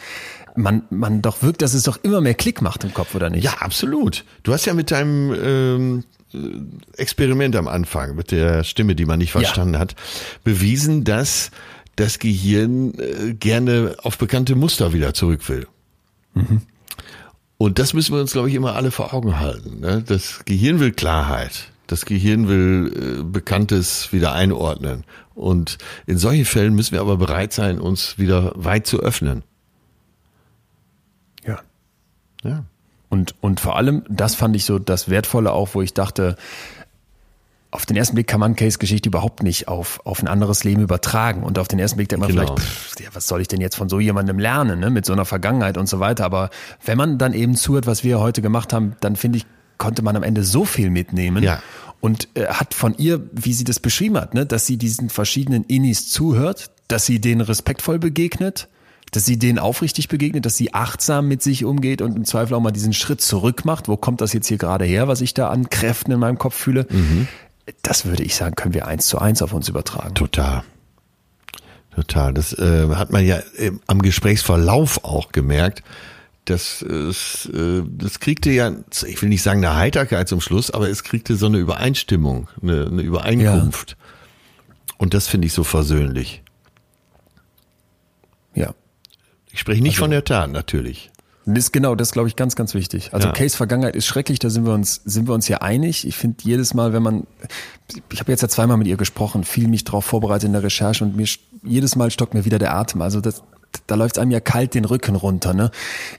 man, man doch wirkt, dass es doch immer mehr Klick macht im Kopf, oder nicht? Ja, absolut. Du hast ja mit deinem ähm, äh, Experiment am Anfang, mit der Stimme, die man nicht verstanden hat, bewiesen, dass das Gehirn äh, gerne auf bekannte Muster wieder zurück will. Und das müssen wir uns, glaube ich, immer alle vor Augen halten. Ne? Das Gehirn will Klarheit. Das Gehirn will äh, Bekanntes wieder einordnen. Und in solchen Fällen müssen wir aber bereit sein, uns wieder weit zu öffnen. ja. Ja. Und, und vor allem, das fand ich so das Wertvolle auch, wo ich dachte, auf den ersten Blick kann man Case-Geschichte überhaupt nicht auf, auf ein anderes Leben übertragen. Und auf den ersten Blick denkt man Genau. vielleicht, pff, ja, was soll ich denn jetzt von so jemandem lernen, ne? mit so einer Vergangenheit und so weiter. Aber wenn man dann eben zuhört, was wir heute gemacht haben, dann finde ich, konnte man am Ende so viel mitnehmen. Ja. Und äh, hat von ihr, wie sie das beschrieben hat, ne, dass sie diesen verschiedenen Innis zuhört, dass sie denen respektvoll begegnet, dass sie denen aufrichtig begegnet, dass sie achtsam mit sich umgeht und im Zweifel auch mal diesen Schritt zurück macht. Wo kommt das jetzt hier gerade her, was ich da an Kräften in meinem Kopf fühle? Das würde ich sagen, können wir eins zu eins auf uns übertragen. Total. Total. Das äh, hat man ja äh, am Gesprächsverlauf auch gemerkt. dass es, äh, das kriegte ja, ich will nicht sagen eine Heiterkeit zum Schluss, aber es kriegte so eine Übereinstimmung, eine, eine Übereinkunft. Und das finde ich so versöhnlich. Ja. Ich spreche nicht von der Tat, natürlich. Das ist genau, das glaube ich ganz, ganz wichtig. Also Ja. Case Vergangenheit ist schrecklich, da sind wir uns, sind wir uns ja einig. Ich finde jedes Mal, wenn man, ich habe jetzt ja zweimal mit ihr gesprochen, viel mich darauf vorbereitet in der Recherche und mir jedes Mal stockt mir wieder der Atem. Also das, da läuft einem ja kalt den Rücken runter. Ne?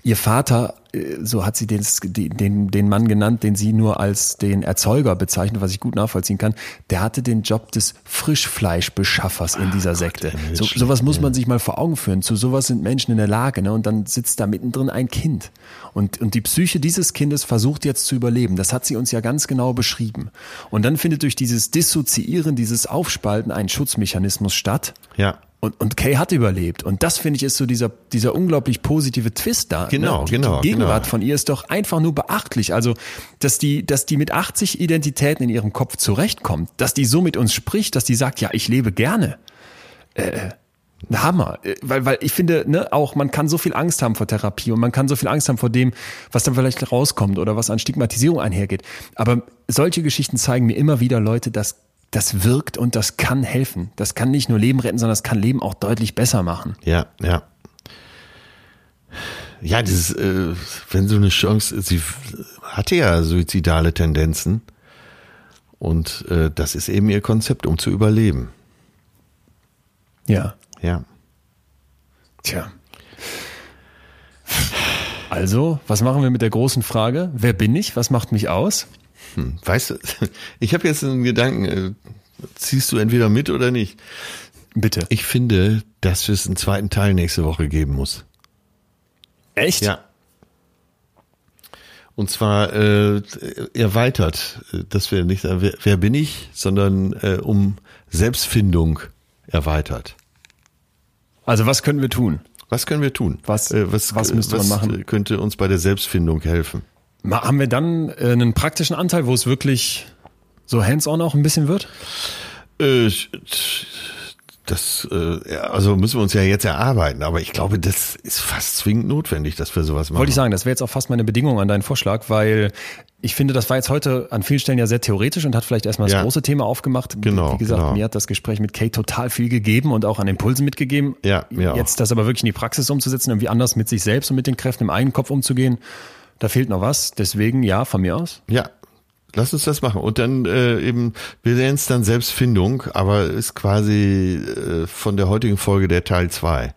Ihr Vater, äh, so hat sie den, den, den Mann genannt, den sie nur als den Erzeuger bezeichnet, was ich gut nachvollziehen kann, der hatte den Job des Frischfleischbeschaffers in dieser Sekte. So, sowas muss man sich mal vor Augen führen. Zu sowas sind Menschen in der Lage. Ne? Und dann sitzt da mittendrin ein Kind. Und, und die Psyche dieses Kindes versucht jetzt zu überleben. Das hat sie uns ja ganz genau beschrieben. Und dann findet durch dieses Dissoziieren, dieses Aufspalten ein Schutzmechanismus statt. Ja. Und, und Kay hat überlebt. Und das finde ich ist so dieser, dieser unglaublich positive Twist da. Genau, ne? die, genau, Die Gegenwart genau. von ihr ist doch einfach nur beachtlich. Also, dass die, dass die mit 80 Identitäten in ihrem Kopf zurechtkommt, dass die so mit uns spricht, dass die sagt, ja, ich lebe gerne. Äh, Hammer, Äh, weil, weil ich finde, ne, auch man kann so viel Angst haben vor Therapie und man kann so viel Angst haben vor dem, was dann vielleicht rauskommt oder was an Stigmatisierung einhergeht. Aber solche Geschichten zeigen mir immer wieder Leute, dass das wirkt und das kann helfen. Das kann nicht nur Leben retten, sondern das kann Leben auch deutlich besser machen. Ja, ja. Ja, dieses, äh, wenn so eine Chance, sie hatte ja suizidale Tendenzen und äh, das ist eben ihr Konzept, um zu überleben. Ja. Ja. Tja. Also, was machen wir mit der großen Frage? Wer bin ich? Was macht mich aus? Hm. Weißt du, ich habe jetzt einen Gedanken, äh, ziehst du entweder mit oder nicht? Bitte. Ich finde, dass es einen zweiten Teil nächste Woche geben muss. Echt? Ja. Und zwar äh, erweitert, äh, dass wir nicht sagen, wer, wer bin ich, sondern äh, um Selbstfindung erweitert. Also, was können wir tun? Was können wir tun? Was- äh, was, was müsste man machen? äh, könnte uns bei der Selbstfindung helfen? Haben wir dann äh, einen praktischen Anteil, wo es wirklich so hands-on auch ein bisschen wird? Äh, das, äh, also müssen wir uns ja jetzt erarbeiten, aber ich glaube, das ist fast zwingend notwendig, dass wir sowas machen. Wollte ich sagen, das wäre jetzt auch fast meine Bedingung an deinen Vorschlag, weil ich finde, das war jetzt heute an vielen Stellen ja sehr theoretisch und hat vielleicht erstmal das Ja. große Thema aufgemacht. Genau, Wie gesagt, genau. mir hat das Gespräch mit Kate total viel gegeben und auch an Impulsen mitgegeben. Ja, mir auch. Jetzt das aber wirklich in die Praxis umzusetzen, irgendwie anders mit sich selbst und mit den Kräften im eigenen Kopf umzugehen, da fehlt noch was. Deswegen ja, von mir aus. Ja, lass uns das machen. Und dann äh, eben, wir nennen es dann Selbstfindung, aber ist quasi äh, von der heutigen Folge der Teil 2.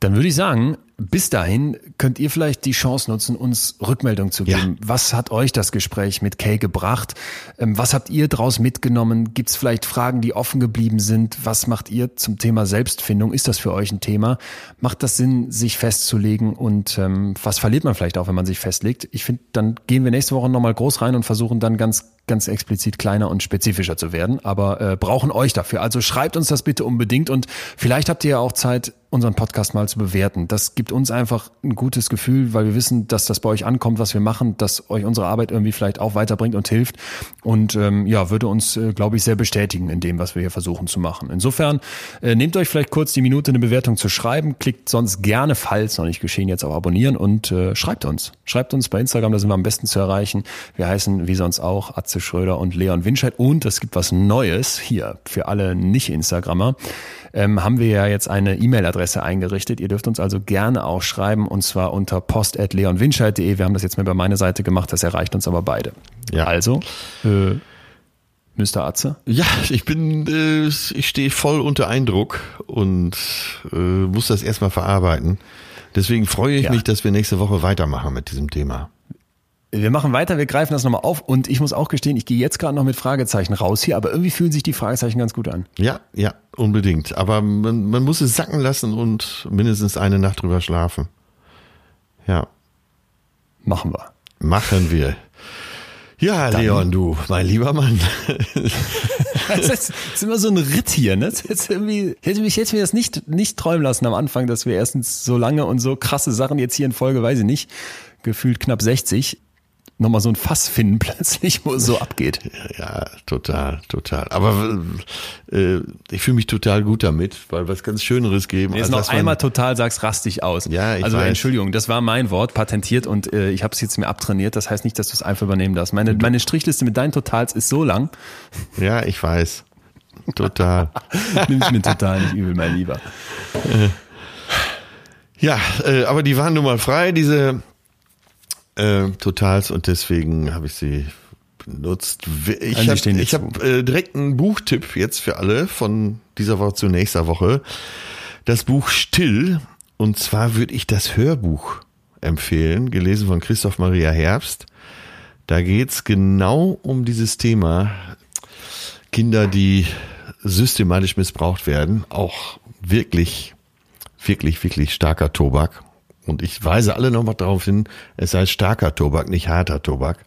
Dann würde ich sagen, bis dahin könnt ihr vielleicht die Chance nutzen, uns Rückmeldung zu geben. Ja. Was hat euch das Gespräch mit Kay gebracht? Ähm, was habt ihr daraus mitgenommen? Gibt es vielleicht Fragen, die offen geblieben sind? Was macht ihr zum Thema Selbstfindung? Ist das für euch ein Thema? Macht das Sinn, sich festzulegen? Und ähm, was verliert man vielleicht auch, wenn man sich festlegt? Ich finde, dann gehen wir nächste Woche nochmal groß rein und versuchen dann ganz ganz explizit kleiner und spezifischer zu werden, aber äh, brauchen euch dafür. Also schreibt uns das bitte unbedingt und vielleicht habt ihr ja auch Zeit, unseren Podcast mal zu bewerten. Das gibt uns einfach ein gutes Gefühl, weil wir wissen, dass das bei euch ankommt, was wir machen, dass euch unsere Arbeit irgendwie vielleicht auch weiterbringt und hilft. Und ähm, ja, würde uns, äh, glaube ich, sehr bestätigen in dem, was wir hier versuchen zu machen. Insofern äh, nehmt euch vielleicht kurz die Minute, eine Bewertung zu schreiben. Klickt sonst gerne, falls noch nicht geschehen, jetzt auf Abonnieren und äh, schreibt uns. Schreibt uns bei Instagram, da sind wir am besten zu erreichen. Wir heißen wie sonst auch Atze Schröder und Leon Winscheid. Und es gibt was Neues hier für alle Nicht-Instagrammer ähm, haben wir ja jetzt eine E-Mail-Adresse eingerichtet. Ihr dürft uns also gerne auch schreiben und zwar unter post.leonwinscheid.de. Wir haben das jetzt mal über meine Seite gemacht, das erreicht uns aber beide. Ja. Also, äh, Mr. Atze? Ja, ich bin, äh, ich stehe voll unter Eindruck und äh, muss das erstmal verarbeiten. Deswegen freue ich ja. mich, dass wir nächste Woche weitermachen mit diesem Thema. Wir machen weiter, wir greifen das nochmal auf und ich muss auch gestehen, ich gehe jetzt gerade noch mit Fragezeichen raus hier, aber irgendwie fühlen sich die Fragezeichen ganz gut an. Ja, ja, unbedingt. Aber man, man muss es sacken lassen und mindestens eine Nacht drüber schlafen. Ja. Machen wir. Machen wir. Ja, Dann, Leon, du, mein lieber Mann. das ist, ist immer so ein Ritt hier, ne? Jetzt irgendwie, hätte mich jetzt mir das nicht, nicht träumen lassen am Anfang, dass wir erstens so lange und so krasse Sachen jetzt hier in Folge, weiß ich nicht, gefühlt knapp 60, nochmal so ein Fass finden plötzlich, wo es so abgeht. Ja, total, total. Aber äh, ich fühle mich total gut damit, weil was ganz Schöneres geben. Jetzt noch einmal total sagst, rastig aus. Ja, ich Also weiß. Entschuldigung, das war mein Wort, patentiert und äh, ich habe es jetzt mir abtrainiert. Das heißt nicht, dass du es einfach übernehmen darfst. Meine, meine Strichliste mit deinen Totals ist so lang. Ja, ich weiß. Total. Nimm's mir total nicht übel, mein Lieber. Ja, äh, aber die waren nun mal frei, diese äh, Totals und deswegen habe ich sie benutzt. Ich Also habe hab, äh, direkt einen Buchtipp jetzt für alle von dieser Woche zu nächster Woche. Das Buch Still und zwar würde ich das Hörbuch empfehlen, gelesen von Christoph Maria Herbst. Da geht's genau um dieses Thema Kinder, die systematisch missbraucht werden, auch wirklich, wirklich, wirklich starker Tobak. Und ich weise alle nochmal darauf hin, es sei starker Tobak, nicht harter Tobak.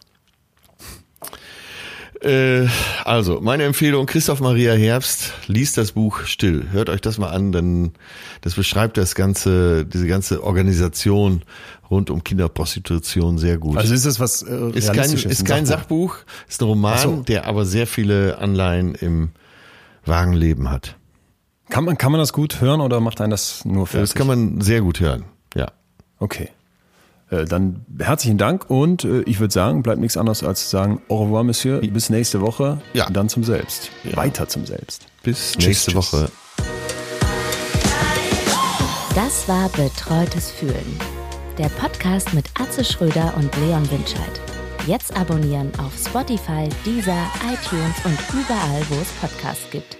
Äh, also, meine Empfehlung, Christoph Maria Herbst, liest das Buch still. Hört euch das mal an, denn das beschreibt das ganze, diese ganze Organisation rund um Kinderprostitution sehr gut. Also ist das was äh, ist kein, ist ein kein Sachbuch, ist ein Roman, so. der aber sehr viele Anleihen im wahren Leben hat. Kann man, kann man das gut hören oder macht einen das nur fertig? Das kann man sehr gut hören. Ja. Okay. Äh, Dann herzlichen Dank und äh, ich würde sagen, bleibt nichts anderes als zu sagen, au revoir, Monsieur, bis nächste Woche, Ja. dann zum Selbst. Ja. Weiter zum Selbst. Bis Tschüss, nächste tschüss. Woche. Das war Betreutes Fühlen. Der Podcast mit Atze Schröder und Leon Winscheid. Jetzt abonnieren auf Spotify, Deezer, iTunes und überall, wo es Podcasts gibt.